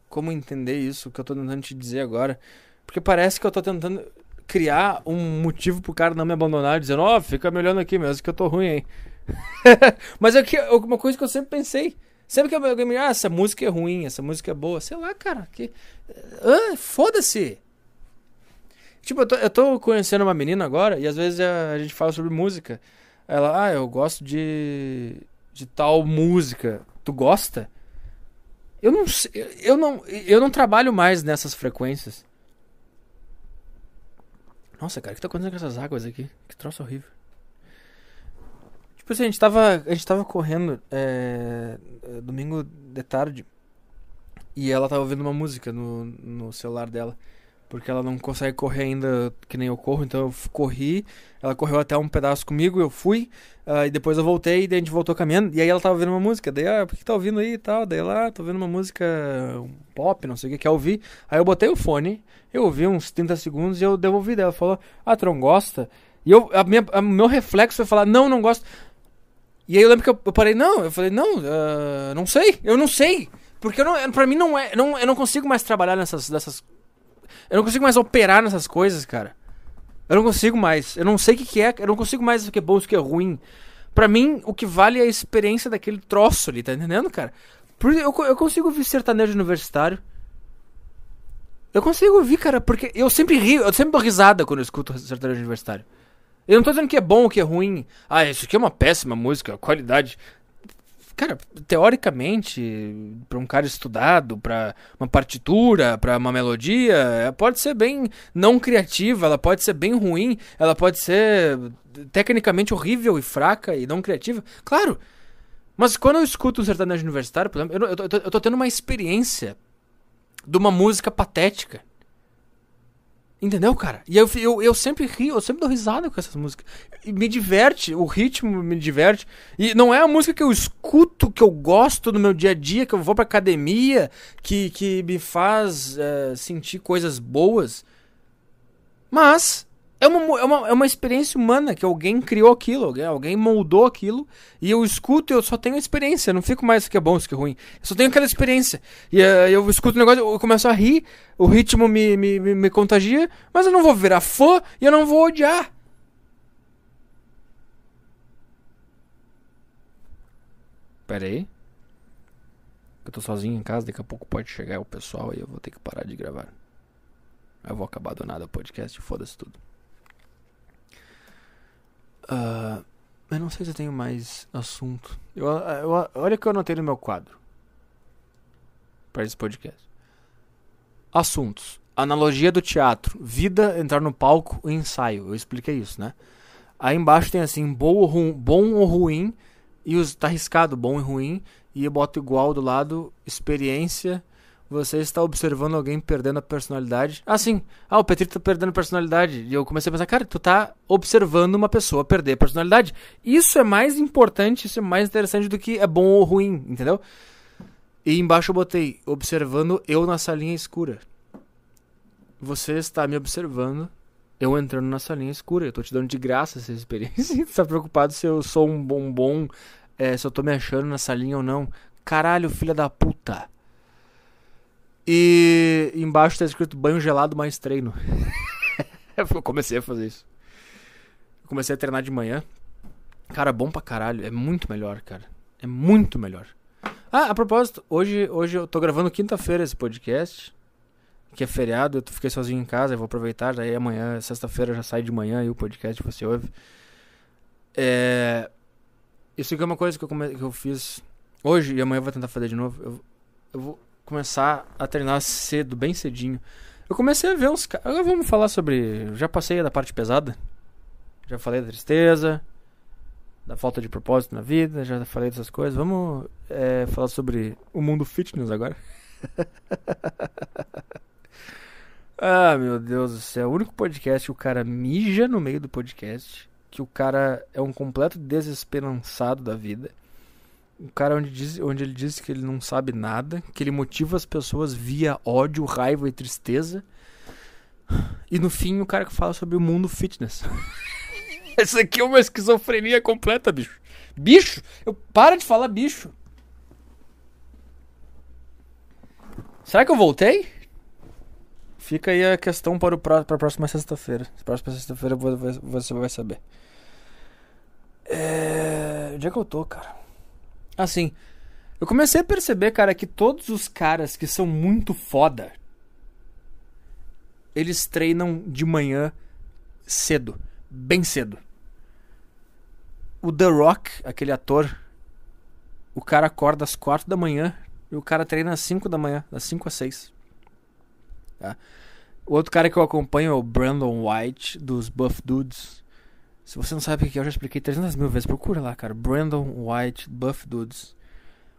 como entender isso que eu tô tentando te dizer agora. Porque parece que eu tô tentando criar um motivo pro cara não me abandonar, dizendo, ó, oh, fica me olhando aqui mesmo que eu tô ruim aí. Mas é que uma coisa que eu sempre pensei. Sempre que alguém me ah, essa música é ruim, essa música é boa, sei lá, cara, que. Ah, foda-se! Tipo, eu tô, eu tô conhecendo uma menina agora e às vezes a gente fala sobre música. Ela, ah, eu gosto de. de tal música. Tu gosta? Eu não eu não, eu não trabalho mais nessas frequências. Nossa, cara, o que tá acontecendo com essas águas aqui? Que troço horrível. Tipo assim, a gente tava, a gente tava correndo é, domingo de tarde e ela tava ouvindo uma música no, no celular dela. Porque ela não consegue correr ainda que nem eu corro, então eu corri. Ela correu até um pedaço comigo, eu fui. Uh, e depois eu voltei e daí a gente voltou caminhando. E aí ela tava ouvindo uma música. Daí, ah, por que tá ouvindo aí e tal? Daí lá, ah, tô ouvindo uma música pop, não sei o que, quer ouvir. Aí eu botei o fone, eu ouvi uns 30 segundos e eu devolvi dela. Ela falou, ah, tu não gosta? E eu, a minha, a, meu reflexo foi falar, não, não gosto. E aí eu lembro que eu, eu parei, não, eu falei, não, uh, não sei, eu não sei. Porque eu não, pra mim não é. Não, eu não consigo mais trabalhar nessas, nessas eu não consigo mais operar nessas coisas, cara. Eu não consigo mais. Eu não sei o que, que é. Eu não consigo mais o que é bom e o que é ruim. Pra mim, o que vale é a experiência daquele troço ali, tá entendendo, cara? Eu, eu consigo ouvir sertanejo universitário. Eu consigo ouvir, cara, porque eu sempre rio, eu sempre dou risada quando eu escuto sertanejo universitário. Eu não tô dizendo que é bom ou que é ruim. Ah, isso aqui é uma péssima música, qualidade. Cara, teoricamente, para um cara estudado, para uma partitura, para uma melodia, pode ser bem não criativa, ela pode ser bem ruim, ela pode ser tecnicamente horrível e fraca e não criativa. Claro. Mas quando eu escuto um sertanejo universitário, por exemplo, eu, eu, eu, eu tô tendo uma experiência de uma música patética. Entendeu, cara? E eu, eu, eu sempre rio, eu sempre dou risada com essas músicas. E me diverte, o ritmo me diverte. E não é a música que eu escuto, que eu gosto no meu dia a dia, que eu vou pra academia, que, que me faz é, sentir coisas boas. Mas é uma, é, uma, é uma experiência humana que alguém criou aquilo, alguém, moldou aquilo, e eu escuto e eu só tenho a experiência, eu não fico mais o que é bom, o que é ruim. Eu só tenho aquela experiência. E uh, eu escuto o negócio, eu começo a rir, o ritmo me, me, me, me contagia, mas eu não vou virar fã e eu não vou odiar. Pera aí. Eu tô sozinho em casa, daqui a pouco pode chegar o pessoal e eu vou ter que parar de gravar. Eu vou acabar do nada o podcast, foda-se tudo. Uh, eu não sei se eu tenho mais assunto. Eu, eu, olha o que eu anotei no meu quadro. Para esse podcast. assuntos. Analogia do teatro. Vida, entrar no palco, ensaio. Eu expliquei isso, né? Aí embaixo tem assim, bom ou, ru bom ou ruim. E os, tá riscado, bom e ruim. E eu boto igual do lado, experiência. Você está observando alguém perdendo a personalidade. Ah, sim. Ah, o Petri tá perdendo a personalidade. E eu comecei a pensar, cara, tu tá observando uma pessoa perder a personalidade. Isso é mais importante, isso é mais interessante do que é bom ou ruim, entendeu? E embaixo eu botei, observando eu na salinha escura. Você está me observando, eu entrando na salinha escura. Eu tô te dando de graça essa experiência. Você tá preocupado se eu sou um bombom, é, se eu tô me achando na salinha ou não. Caralho, filha da puta. E embaixo tá escrito banho gelado mais treino. eu comecei a fazer isso. Eu comecei a treinar de manhã. Cara, bom pra caralho. É muito melhor, cara. É muito melhor. Ah, a propósito, hoje, hoje eu tô gravando quinta-feira esse podcast, que é feriado, eu fiquei sozinho em casa, eu vou aproveitar, daí amanhã, sexta-feira, já sai de manhã e o podcast você ouve. É... Isso aqui é uma coisa que eu, come... que eu fiz hoje e amanhã eu vou tentar fazer de novo. Eu, eu vou começar a treinar cedo, bem cedinho. Eu comecei a ver uns caras. Vamos falar sobre. Já passei da parte pesada. Já falei da tristeza da falta de propósito na vida, já falei dessas coisas. Vamos é, falar sobre o mundo fitness agora. ah, meu Deus do céu. O único podcast que o cara mija no meio do podcast. Que o cara é um completo desesperançado da vida. O cara onde, diz, onde ele diz que ele não sabe nada, que ele motiva as pessoas via ódio, raiva e tristeza. E no fim o cara que fala sobre o mundo fitness. Isso aqui é uma esquizofrenia completa, bicho. Bicho? Eu para de falar bicho. Será que eu voltei? Fica aí a questão para, o para a próxima sexta-feira. Próxima sexta-feira você vai saber. É... Onde é que eu tô, cara? Assim, eu comecei a perceber, cara, que todos os caras que são muito foda, eles treinam de manhã cedo bem cedo. O The Rock, aquele ator, o cara acorda às 4 da manhã e o cara treina às 5 da manhã, das 5 às 6. Tá? O outro cara que eu acompanho é o Brandon White, dos Buff Dudes. Se você não sabe o que é, eu já expliquei 300 mil vezes. Procura lá, cara. Brandon White, Buff Dudes.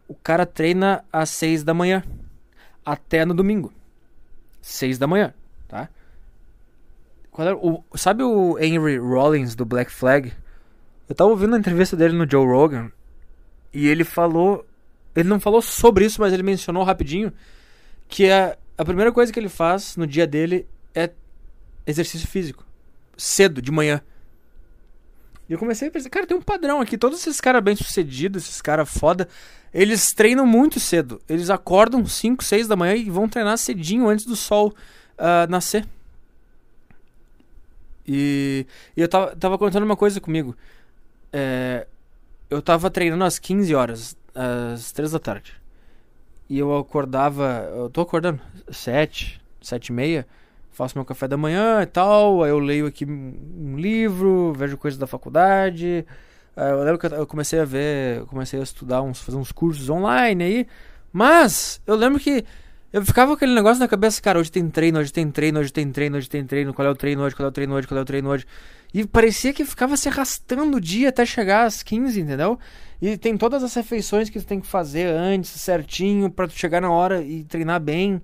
O cara treina às 6 da manhã. Até no domingo. 6 da manhã, tá? o, sabe o Henry Rollins do Black Flag? Eu tava ouvindo a entrevista dele no Joe Rogan e ele falou. Ele não falou sobre isso, mas ele mencionou rapidinho que a, a primeira coisa que ele faz no dia dele é exercício físico. Cedo, de manhã. E eu comecei a pensar, cara, tem um padrão aqui. Todos esses caras bem-sucedidos, esses caras foda, eles treinam muito cedo. Eles acordam 5, 6 da manhã e vão treinar cedinho antes do sol uh, nascer. E, e eu tava, tava contando uma coisa comigo. É, eu tava treinando às 15 horas, às 3 da tarde. E eu acordava, eu tô acordando, 7, 7 e meia, faço meu café da manhã e tal, aí eu leio aqui um livro, vejo coisas da faculdade. Eu lembro que eu comecei a ver, comecei a estudar, uns, fazer uns cursos online aí. Mas eu lembro que eu ficava com aquele negócio na cabeça, cara, hoje tem treino, hoje tem treino, hoje tem treino, hoje tem treino, qual é o treino hoje, qual é o treino hoje, qual é o treino hoje. E parecia que ficava se arrastando o dia até chegar às 15, entendeu? E tem todas as refeições que tu tem que fazer antes, certinho, para chegar na hora e treinar bem.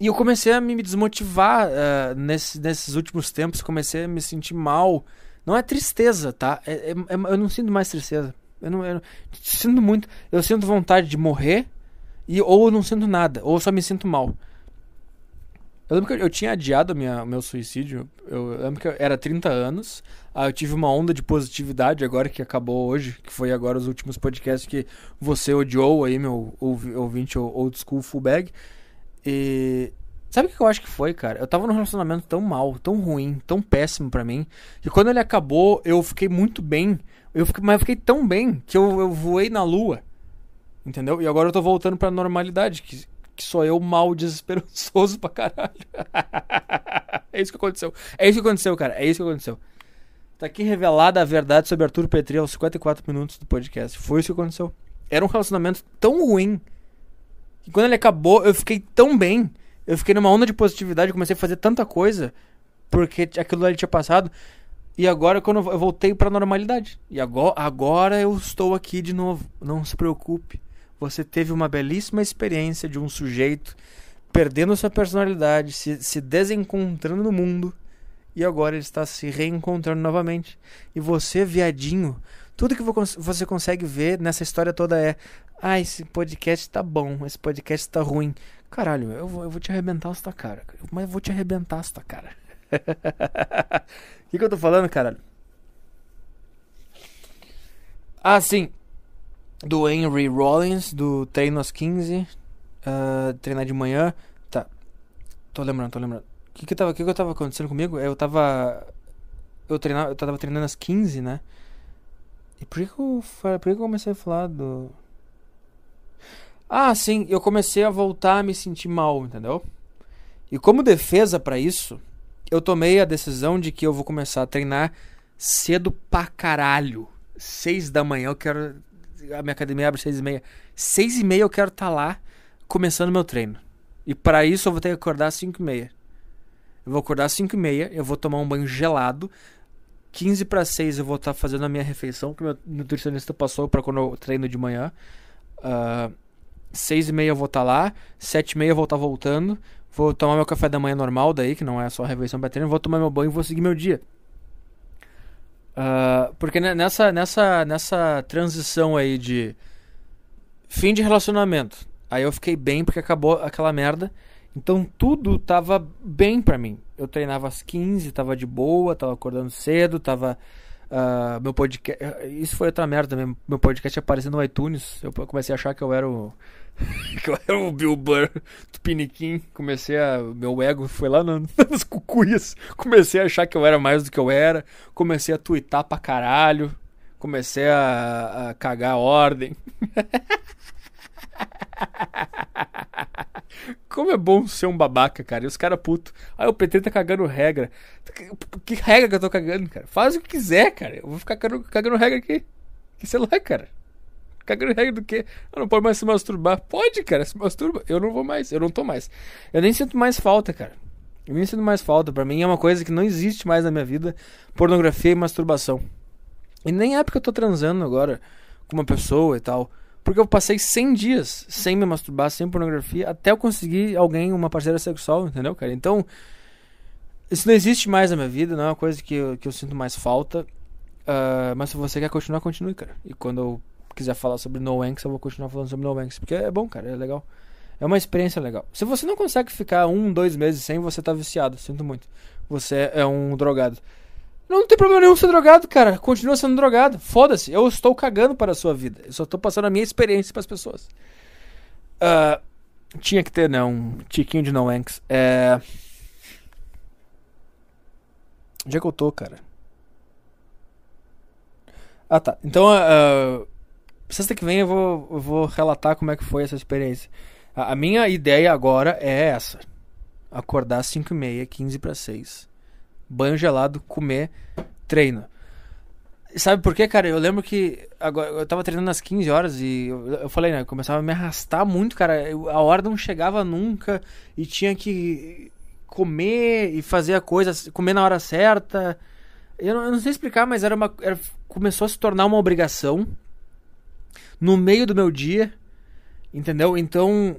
E eu comecei a me desmotivar uh, nesse, nesses últimos tempos, comecei a me sentir mal. Não é tristeza, tá? É, é, é, eu não sinto mais tristeza. Eu não, eu não, sinto muito. Eu sinto vontade de morrer e, ou eu não sinto nada, ou eu só me sinto mal. Eu lembro que eu, tinha adiado minha, meu suicídio. Eu, lembro que eu, era 30 anos. Aí eu tive uma onda de positividade agora que acabou hoje, que foi agora os últimos podcasts que você odiou aí, meu ouvinte old school full bag. E. Sabe o que eu acho que foi, cara? Eu tava num relacionamento tão mal, tão ruim, tão péssimo para mim, que quando ele acabou, eu fiquei muito bem. Eu fiquei, mas eu fiquei tão bem que eu, eu voei na lua. Entendeu? E agora eu tô voltando pra normalidade, que, que sou eu mal desesperançoso pra caralho. é isso que aconteceu. É isso que aconteceu, cara. É isso que aconteceu. Tá aqui revelada a verdade sobre Arthur Petri aos 54 minutos do podcast. Foi isso que aconteceu. Era um relacionamento tão ruim que quando ele acabou, eu fiquei tão bem Eu fiquei numa onda de positividade, comecei a fazer tanta coisa porque aquilo ali tinha passado. E agora quando eu voltei para normalidade. E agora, agora eu estou aqui de novo. Não se preocupe. Você teve uma belíssima experiência de um sujeito perdendo sua personalidade, se, se desencontrando no mundo. E agora ele está se reencontrando novamente. E você, viadinho, tudo que você consegue ver nessa história toda é: ah, esse podcast tá bom, esse podcast tá ruim. Caralho, eu vou, eu vou te arrebentar essa cara. Mas eu vou te arrebentar essa cara. O que, que eu tô falando, caralho? Ah, sim. Do Henry Rollins, do Treino às 15. Uh, ah, treinar de manhã. Tá. Tô lembrando, tô lembrando. O que que, tava, que que tava acontecendo comigo? Eu tava. Eu, treinava, eu tava treinando às 15, né? E por que, que eu, por que, que eu comecei a falar do. Ah, sim, eu comecei a voltar a me sentir mal, entendeu? E como defesa para isso, eu tomei a decisão de que eu vou começar a treinar cedo pra caralho. Seis da manhã eu quero. A minha academia abre seis e meia. Seis e meia eu quero estar tá lá começando meu treino. E para isso eu vou ter que acordar às cinco e meia. Eu vou acordar às cinco e meia, eu vou tomar um banho gelado. 15 para 6 eu vou estar tá fazendo a minha refeição que meu nutricionista passou para quando eu treino de manhã. Uh, 6 e meia eu vou estar tá lá, 7 e meia eu vou estar tá voltando. Vou tomar meu café da manhã normal daí, que não é só refeição pra treino. Vou tomar meu banho e vou seguir meu dia. Uh, porque nessa, nessa, nessa transição aí de fim de relacionamento, aí eu fiquei bem porque acabou aquela merda. Então tudo tava bem pra mim. Eu treinava às 15, tava de boa, tava acordando cedo, tava. Uh, meu podcast. Isso foi outra merda mesmo. Meu podcast aparecendo no iTunes. Eu comecei a achar que eu era o que eu era o Bill Burr do Piniquim. Comecei a. Meu ego foi lá nas cucuias. Comecei a achar que eu era mais do que eu era. Comecei a twittar pra caralho. Comecei a, a cagar a ordem. Como é bom ser um babaca, cara. E os caras puto. Aí o PT tá cagando regra. Que regra que eu tô cagando, cara? Faz o que quiser, cara. Eu vou ficar cagando, cagando regra aqui. Que sei lá, cara. Cagando regra do quê? Eu não pode mais se masturbar. Pode, cara, se masturba. Eu não vou mais, eu não tô mais. Eu nem sinto mais falta, cara. Eu nem sinto mais falta. Pra mim é uma coisa que não existe mais na minha vida: pornografia e masturbação. E nem é porque eu tô transando agora com uma pessoa e tal. Porque eu passei 100 dias sem me masturbar, sem pornografia, até eu conseguir alguém, uma parceira sexual, entendeu, cara? Então, isso não existe mais na minha vida, não é uma coisa que eu, que eu sinto mais falta. Uh, mas se você quer continuar, continue, cara. E quando eu quiser falar sobre No eu vou continuar falando sobre No porque é bom, cara, é legal. É uma experiência legal. Se você não consegue ficar um, dois meses sem, você tá viciado, sinto muito. Você é um drogado. Não tem problema nenhum ser drogado, cara. Continua sendo drogado. Foda-se. Eu estou cagando para a sua vida. Eu só estou passando a minha experiência para as pessoas. Uh, tinha que ter, né? Um tiquinho de No Wanks. É. Onde é que eu tô, cara? Ah, tá. Então, uh, Sexta que vem eu vou, eu vou relatar como é que foi essa experiência. A, a minha ideia agora é essa: acordar às 5 e meia, 15 para 6. Banho gelado, comer, treino. Sabe por quê, cara? Eu lembro que agora, eu tava treinando às 15 horas e eu, eu falei, né? Eu começava a me arrastar muito, cara. Eu, a hora não chegava nunca e tinha que comer e fazer a coisa, comer na hora certa. Eu não, eu não sei explicar, mas era uma. Era, começou a se tornar uma obrigação no meio do meu dia, entendeu? Então,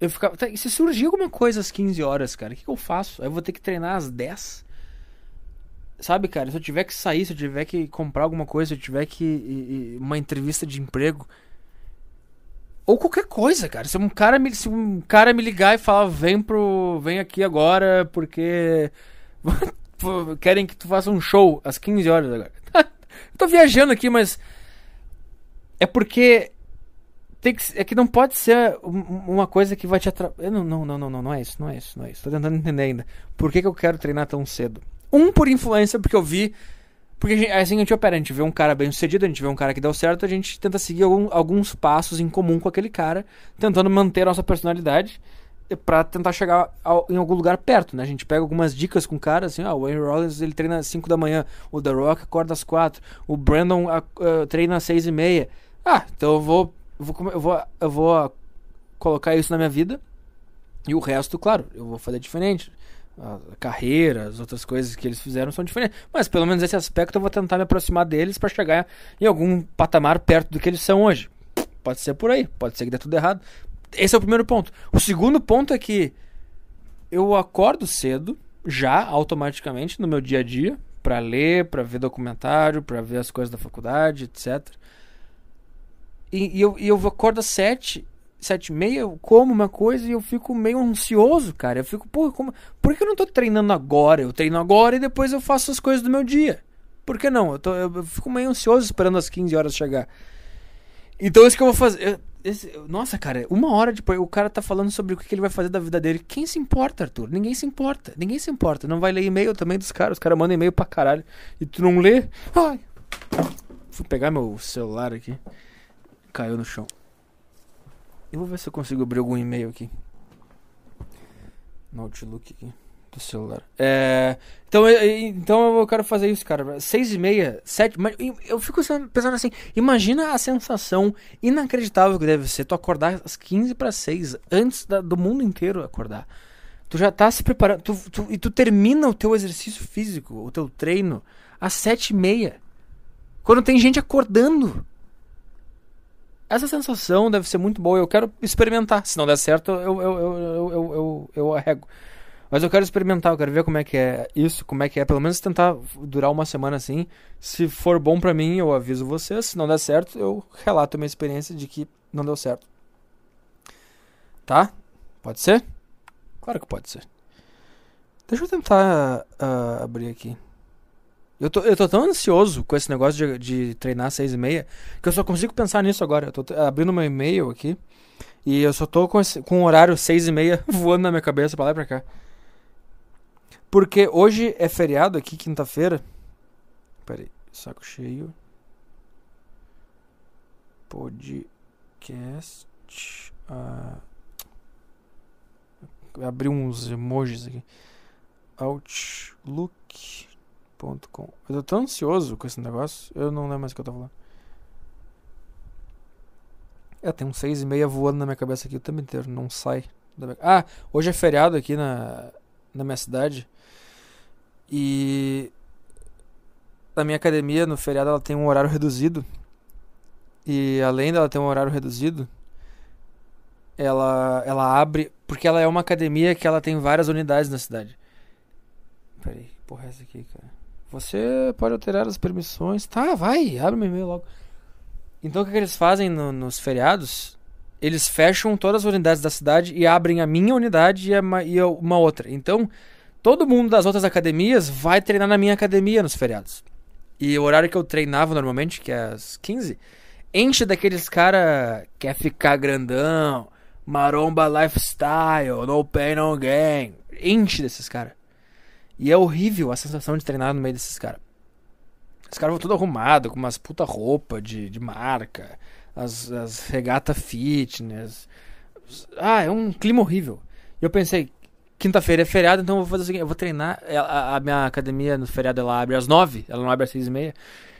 eu ficava. Tá, se surgir alguma coisa às 15 horas, cara, o que, que eu faço? Aí eu vou ter que treinar às 10? Sabe, cara, se eu tiver que sair, se eu tiver que comprar alguma coisa, se eu tiver que. Uma entrevista de emprego. Ou qualquer coisa, cara. Se um cara me, se um cara me ligar e falar, vem pro. vem aqui agora, porque. querem que tu faça um show às 15 horas agora. tô viajando aqui, mas é porque tem que, é que não pode ser uma coisa que vai te atrapalhar. Não, não, não, não, não, é isso, não é isso, não é isso. Tô tentando entender ainda. Por que, que eu quero treinar tão cedo? Um, por influência, porque eu vi. Porque assim a gente opera, a gente vê um cara bem sucedido, a gente vê um cara que deu certo, a gente tenta seguir algum, alguns passos em comum com aquele cara, tentando manter a nossa personalidade para tentar chegar ao, em algum lugar perto, né? A gente pega algumas dicas com o cara, assim, ah, o Wayne Rollins ele treina às 5 da manhã, o The Rock acorda às 4, o Brandon uh, treina às 6 e meia. Ah, então eu vou, vou, eu vou, eu vou colocar isso na minha vida E o resto, claro, eu vou fazer diferente. A carreira, as outras coisas que eles fizeram são diferentes. Mas pelo menos esse aspecto eu vou tentar me aproximar deles para chegar em algum patamar perto do que eles são hoje. Pode ser por aí, pode ser que dê tudo errado. Esse é o primeiro ponto. O segundo ponto é que eu acordo cedo, já automaticamente no meu dia a dia, para ler, para ver documentário, para ver as coisas da faculdade, etc. E, e, eu, e eu acordo às sete, sete e meia, eu como uma coisa e eu fico meio ansioso, cara. Eu fico, porra, como, por que eu não tô treinando agora? Eu treino agora e depois eu faço as coisas do meu dia. Por que não? Eu, tô, eu, eu fico meio ansioso esperando as 15 horas chegar. Então isso que eu vou fazer. Esse, nossa, cara, uma hora depois o cara tá falando sobre o que ele vai fazer da vida dele. Quem se importa, Arthur? Ninguém se importa. Ninguém se importa. Não vai ler e-mail também dos caras. Os caras mandam e-mail pra caralho. E tu não lê? Ai. Vou pegar meu celular aqui. Caiu no chão. Eu vou ver se eu consigo abrir algum e-mail aqui. No Outlook aqui do celular. É, então, eu, então eu quero fazer isso, cara. Seis e meia, sete. Eu fico pensando assim: imagina a sensação inacreditável que deve ser tu acordar às 15 para 6, antes da, do mundo inteiro acordar. Tu já tá se preparando. Tu, tu, e tu termina o teu exercício físico, o teu treino, às sete e meia. Quando tem gente acordando. Essa sensação deve ser muito boa. Eu quero experimentar. Se não der certo, eu, eu, eu, eu, eu, eu, arrego. Mas eu quero experimentar, eu quero ver como é que é isso, como é que é, pelo menos tentar durar uma semana assim. Se for bom para mim, eu aviso vocês. Se não der certo, eu relato minha experiência de que não deu certo. Tá? Pode ser? Claro que pode ser. Deixa eu tentar uh, abrir aqui. Eu tô, eu tô tão ansioso com esse negócio de, de treinar seis e meia que eu só consigo pensar nisso agora. Eu tô abrindo meu e-mail aqui e eu só tô com, esse, com o horário seis e meia voando na minha cabeça pra lá e pra cá. Porque hoje é feriado aqui, quinta-feira. Peraí, saco cheio. Podcast. Ah, abri uns emojis aqui. Outlook.com. Eu tô tão ansioso com esse negócio, eu não lembro mais o que eu tô falando. É, tem um seis e meia voando na minha cabeça aqui o tempo inteiro, não sai. Ah, hoje é feriado aqui na, na minha cidade. E a minha academia no feriado ela tem um horário reduzido. E além dela ter um horário reduzido, ela ela abre porque ela é uma academia que ela tem várias unidades na cidade. Peraí, que porra é essa aqui, cara? Você pode alterar as permissões. Tá, vai, abre meu e-mail logo. Então o que, que eles fazem no, nos feriados? Eles fecham todas as unidades da cidade e abrem a minha unidade e, a, e uma outra. Então, todo mundo das outras academias vai treinar na minha academia nos feriados. E o horário que eu treinava normalmente, que é às 15, enche daqueles cara quer ficar grandão, maromba lifestyle, no pain no gain. Enche desses caras. E é horrível a sensação de treinar no meio desses caras. Os caras vão tudo arrumado, com umas puta roupa de, de marca, as, as regata fitness. Ah, é um clima horrível. E eu pensei, Quinta-feira é feriado, então eu vou fazer o seguinte: eu vou treinar. É, a, a, minha academia no feriado ela abre às nove, ela não abre às seis e meia.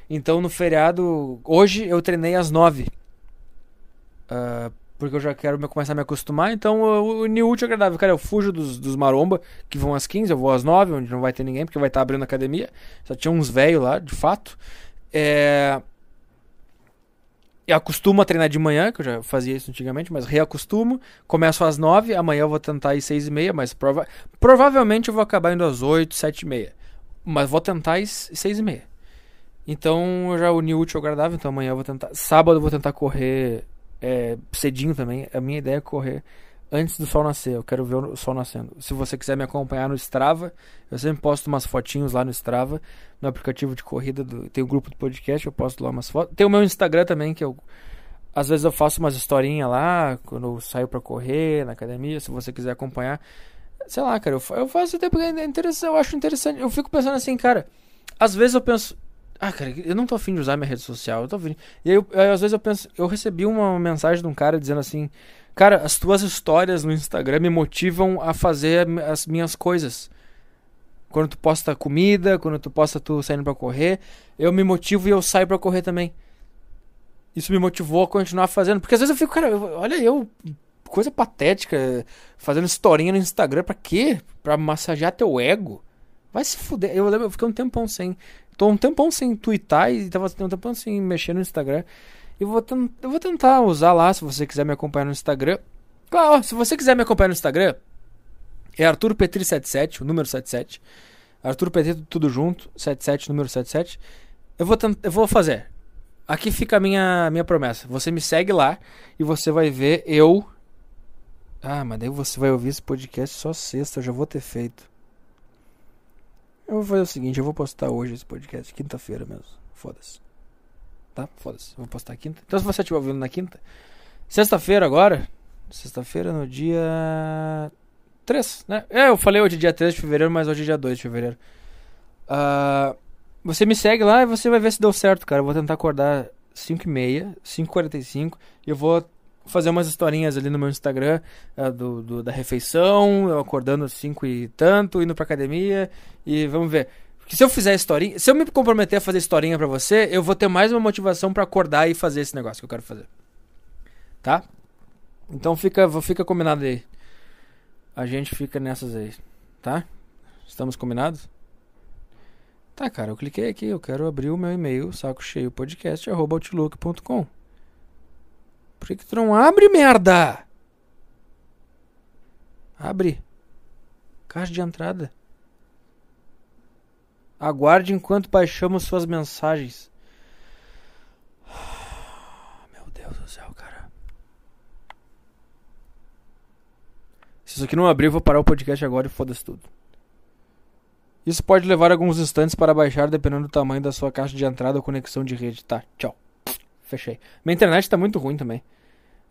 Então no feriado, hoje eu treinei às nove. Uh, porque eu já quero me, começar a me acostumar. Então o uni útil é agradável. Cara, eu fujo dos, dos maromba, que vão às 15, eu vou às 9, onde não vai ter ninguém, porque vai estar abrindo a academia. Só tinha uns velhos lá, de fato. É eu acostumo a treinar de manhã, que eu já fazia isso antigamente, mas reacostumo. Começo às 9, amanhã eu vou tentar ir 6 e meia, mas prova provavelmente eu vou acabar indo às 8, 7 e meia. Mas vou tentar ir 6 e meia. Então eu já uni o útil ao agradável, então amanhã eu vou tentar. Sábado eu vou tentar correr é, cedinho também. A minha ideia é correr antes do sol nascer. Eu quero ver o sol nascendo. Se você quiser me acompanhar no Strava, eu sempre posto umas fotinhos lá no Strava, no aplicativo de corrida do, tem o um grupo do podcast, eu posto lá umas fotos. Tem o meu Instagram também que eu às vezes eu faço umas historinhas lá quando eu saio para correr na academia, se você quiser acompanhar. Sei lá, cara, eu, eu faço até porque é interessante, eu acho interessante. Eu fico pensando assim, cara, às vezes eu penso, ah, cara, eu não tô afim de usar minha rede social, eu tô afim. E aí, eu, às vezes eu penso, eu recebi uma mensagem de um cara dizendo assim, Cara, as tuas histórias no Instagram me motivam a fazer as minhas coisas. Quando tu posta comida, quando tu posta tu saindo para correr, eu me motivo e eu saio para correr também. Isso me motivou a continuar fazendo. Porque às vezes eu fico, cara, olha eu coisa patética, fazendo historinha no Instagram, pra quê? Pra massagear teu ego? Vai se fuder. Eu lembro, eu fiquei um tempão sem. Tô um tempão sem twittar e tava um tempão sem mexer no Instagram. Eu vou, eu vou tentar usar lá, se você quiser me acompanhar no Instagram. Claro, se você quiser me acompanhar no Instagram, é Arthur Petri77, o número 77. Arthur Petri, tudo junto, 77, número 77. Eu vou, eu vou fazer. Aqui fica a minha, minha promessa. Você me segue lá e você vai ver eu. Ah, mas daí você vai ouvir esse podcast só sexta, eu já vou ter feito. Eu vou fazer o seguinte, eu vou postar hoje esse podcast, quinta-feira mesmo. Foda-se. Tá? Foda-se. Vou postar quinta. Então se você estiver ouvindo na quinta. Sexta-feira agora. Sexta-feira no dia 3, né? É, eu falei hoje dia 3 de fevereiro, mas hoje é dia 2 de fevereiro. Uh, você me segue lá e você vai ver se deu certo, cara. Eu vou tentar acordar 5 e meia, 5h45 e eu vou fazer umas historinhas ali no meu Instagram uh, do, do, da refeição, eu acordando 5 e tanto, indo pra academia e vamos ver. Porque se eu fizer historinha, se eu me comprometer a fazer historinha pra você, eu vou ter mais uma motivação para acordar e fazer esse negócio que eu quero fazer. Tá? Então fica, fica combinado aí. A gente fica nessas aí, tá? Estamos combinados? Tá, cara, eu cliquei aqui, eu quero abrir o meu e-mail, saco cheio podcast, arroba outlook.com. Por que, que tu não abre, merda? Abre. Caixa de entrada. Aguarde enquanto baixamos suas mensagens. Meu Deus do céu, cara. Se isso aqui não abrir, eu vou parar o podcast agora e foda-se tudo. Isso pode levar alguns instantes para baixar, dependendo do tamanho da sua caixa de entrada ou conexão de rede. Tá, tchau. Fechei. Minha internet tá muito ruim também.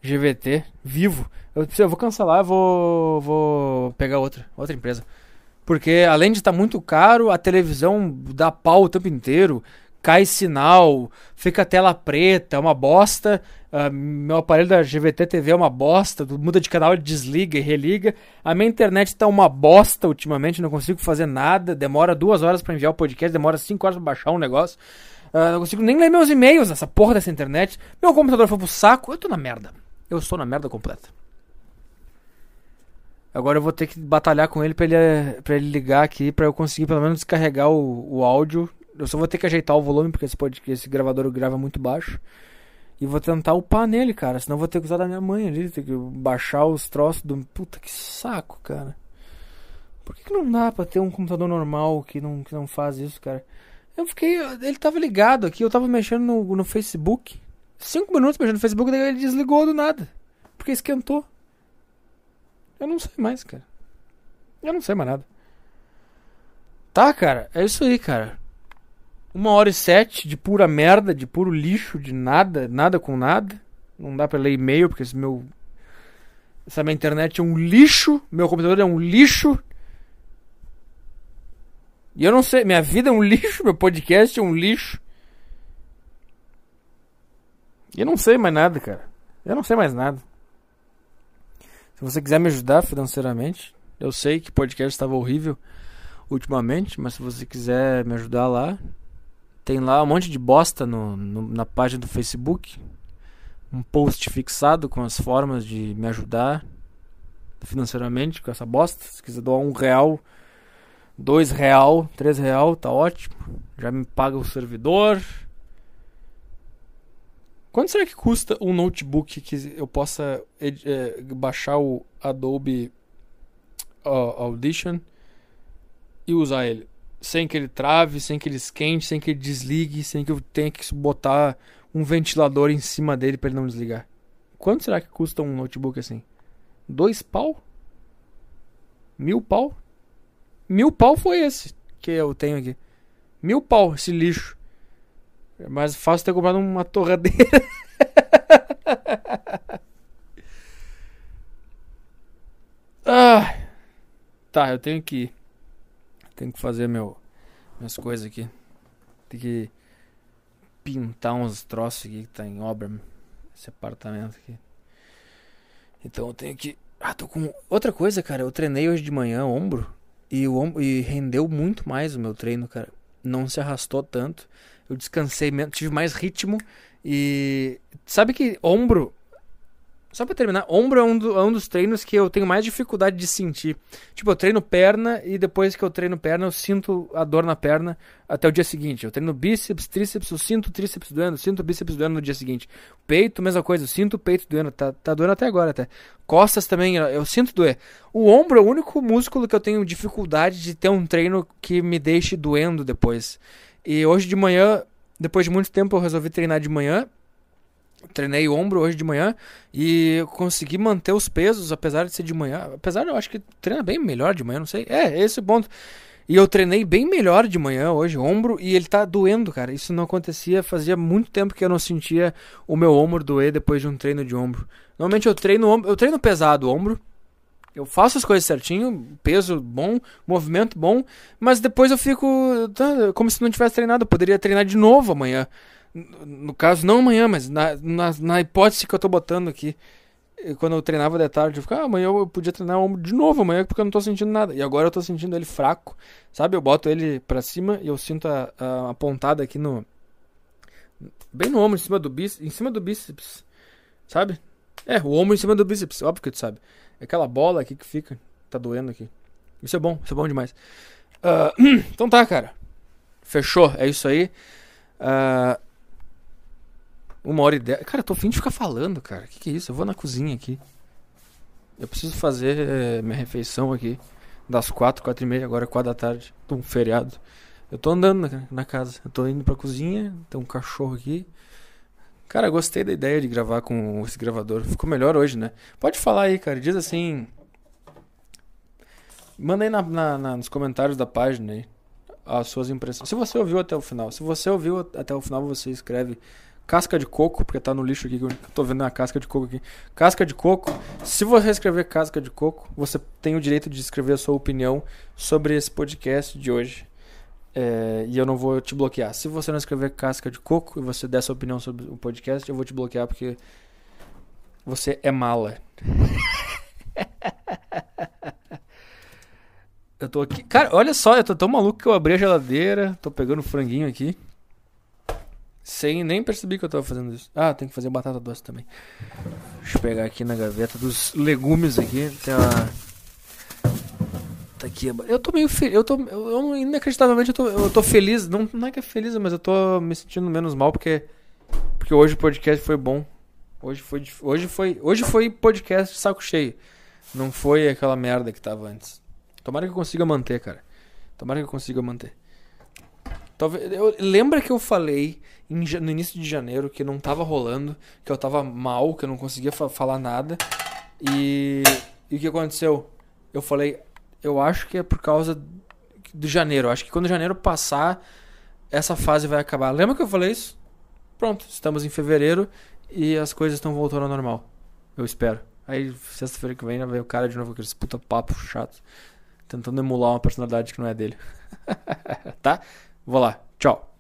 GVT, vivo. Eu, eu vou cancelar, vou, vou pegar outra, outra empresa. Porque além de estar tá muito caro, a televisão dá pau o tempo inteiro cai sinal, fica a tela preta, é uma bosta. Uh, meu aparelho da GVT TV é uma bosta, muda de canal, ele desliga e religa. A minha internet tá uma bosta ultimamente, não consigo fazer nada. Demora duas horas para enviar o podcast, demora cinco horas para baixar um negócio. Uh, não consigo nem ler meus e-mails nessa porra dessa internet. Meu computador foi pro saco, eu tô na merda. Eu estou na merda completa. Agora eu vou ter que batalhar com ele pra ele, pra ele ligar aqui, pra eu conseguir pelo menos descarregar o, o áudio eu só vou ter que ajeitar o volume, porque esse, podcast, esse gravador grava muito baixo. E vou tentar upar nele, cara. Senão vou ter que usar da minha mãe ali. Ter que baixar os troços do. Puta que saco, cara. Por que, que não dá pra ter um computador normal que não, que não faz isso, cara? Eu fiquei. Ele tava ligado aqui, eu tava mexendo no, no Facebook. Cinco minutos mexendo no Facebook, daí ele desligou do nada. Porque esquentou. Eu não sei mais, cara. Eu não sei mais nada. Tá, cara. É isso aí, cara. Uma hora e sete de pura merda, de puro lixo, de nada, nada com nada. Não dá pra ler e-mail, porque esse meu. Essa minha internet é um lixo. Meu computador é um lixo. E eu não sei, minha vida é um lixo, meu podcast é um lixo. Eu não sei mais nada, cara. Eu não sei mais nada. Se você quiser me ajudar financeiramente, eu sei que podcast estava horrível ultimamente, mas se você quiser me ajudar lá, tem lá um monte de bosta no, no, na página do Facebook. Um post fixado com as formas de me ajudar financeiramente com essa bosta. Se quiser doar um real, dois real, três real, tá ótimo. Já me paga o servidor. Quanto será que custa um notebook que eu possa é, baixar o Adobe uh, Audition e usar ele? sem que ele trave, sem que ele esquente, sem que ele desligue, sem que eu tenha que botar um ventilador em cima dele para ele não desligar. Quanto será que custa um notebook assim? Dois pau? Mil pau? Mil pau foi esse que eu tenho aqui. Mil pau esse lixo. É mais fácil ter comprado uma torradeira. ah, tá, eu tenho que. Tenho que fazer meu, minhas coisas aqui. Tem que pintar uns troços aqui que tá em obra. Esse apartamento aqui. Então eu tenho que. Ah, tô com. Outra coisa, cara. Eu treinei hoje de manhã ombro. E, o e rendeu muito mais o meu treino, cara. Não se arrastou tanto. Eu descansei tive mais ritmo. E. Sabe que ombro. Só pra terminar, ombro é um, do, é um, dos treinos que eu tenho mais dificuldade de sentir. Tipo, eu treino perna e depois que eu treino perna, eu sinto a dor na perna até o dia seguinte. Eu treino bíceps, tríceps, eu sinto tríceps doendo, sinto bíceps doendo no dia seguinte. Peito, mesma coisa, eu sinto o peito doendo, tá, tá doendo até agora até. Costas também, eu, eu sinto doer. O ombro é o único músculo que eu tenho dificuldade de ter um treino que me deixe doendo depois. E hoje de manhã, depois de muito tempo, eu resolvi treinar de manhã treinei ombro hoje de manhã e consegui manter os pesos, apesar de ser de manhã. Apesar, eu acho que treina bem melhor de manhã, não sei. É, esse é o ponto. E eu treinei bem melhor de manhã hoje, ombro, e ele tá doendo, cara. Isso não acontecia, fazia muito tempo que eu não sentia o meu ombro doer depois de um treino de ombro. Normalmente eu treino eu treino pesado ombro. Eu faço as coisas certinho, peso bom, movimento bom, mas depois eu fico tá, como se não tivesse treinado. Eu poderia treinar de novo amanhã no caso, não amanhã, mas na, na, na, hipótese que eu tô botando aqui, quando eu treinava de tarde, eu ficava, ah, amanhã eu podia treinar o ombro de novo amanhã, porque eu não tô sentindo nada. E agora eu tô sentindo ele fraco, sabe? Eu boto ele pra cima e eu sinto a, a, a pontada aqui no. Bem no ombro, em cima do bíceps, em cima do bíceps, sabe? É, o ombro em cima do bíceps, óbvio que tu sabe. É aquela bola aqui que fica, tá doendo aqui. Isso é bom, isso é bom demais. Uh, então tá, cara. Fechou, é isso aí. Uh, uma hora e dez. Cara, eu tô fim de ficar falando, cara. Que que é isso? Eu vou na cozinha aqui. Eu preciso fazer é, minha refeição aqui. Das quatro, quatro e meia, agora é quatro da tarde. Tô um feriado. Eu tô andando na, na, casa. Eu tô indo pra cozinha. Tem um cachorro aqui. Cara, gostei da ideia de gravar com esse gravador. Ficou melhor hoje, né? Pode falar aí, cara. Diz assim. Manda aí na, na, na, nos comentários da página aí as suas impressões. Se você ouviu até o final. Se você ouviu até o final, você escreve casca de coco, porque tá no lixo aqui, que eu tô vendo a casca de coco aqui. Casca de coco. Se você escrever casca de coco, você tem o direito de escrever a sua opinião sobre esse podcast de hoje. É, e eu não vou te bloquear. Se você não escrever casca de coco e você der sua opinião sobre o podcast, eu vou te bloquear porque você é mala. eu tô aqui. Cara, olha só, eu tô tão maluco que eu abri a geladeira, tô pegando franguinho aqui. Sem nem perceber que eu tava fazendo isso. Ah, tem que fazer batata doce também. Deixa eu pegar aqui na gaveta dos legumes aqui. Tem uma. Tá aqui. Eu tô meio feliz. Eu tô. Eu, eu, inacreditavelmente eu tô, eu tô feliz. Não, não é que é feliz, mas eu tô me sentindo menos mal porque. Porque hoje o podcast foi bom. Hoje foi. Hoje foi. Hoje foi podcast saco cheio. Não foi aquela merda que tava antes. Tomara que eu consiga manter, cara. Tomara que eu consiga manter. Talvez, eu, lembra que eu falei em, no início de janeiro que não tava rolando, que eu tava mal, que eu não conseguia fa falar nada. E, e o que aconteceu? Eu falei, eu acho que é por causa do janeiro. Eu acho que quando janeiro passar, essa fase vai acabar. Lembra que eu falei isso? Pronto, estamos em fevereiro e as coisas estão voltando ao normal. Eu espero. Aí, sexta-feira que vem, vai o cara de novo com aqueles puta papo chato. Tentando emular uma personalidade que não é dele. tá? Vou lá. Tchau.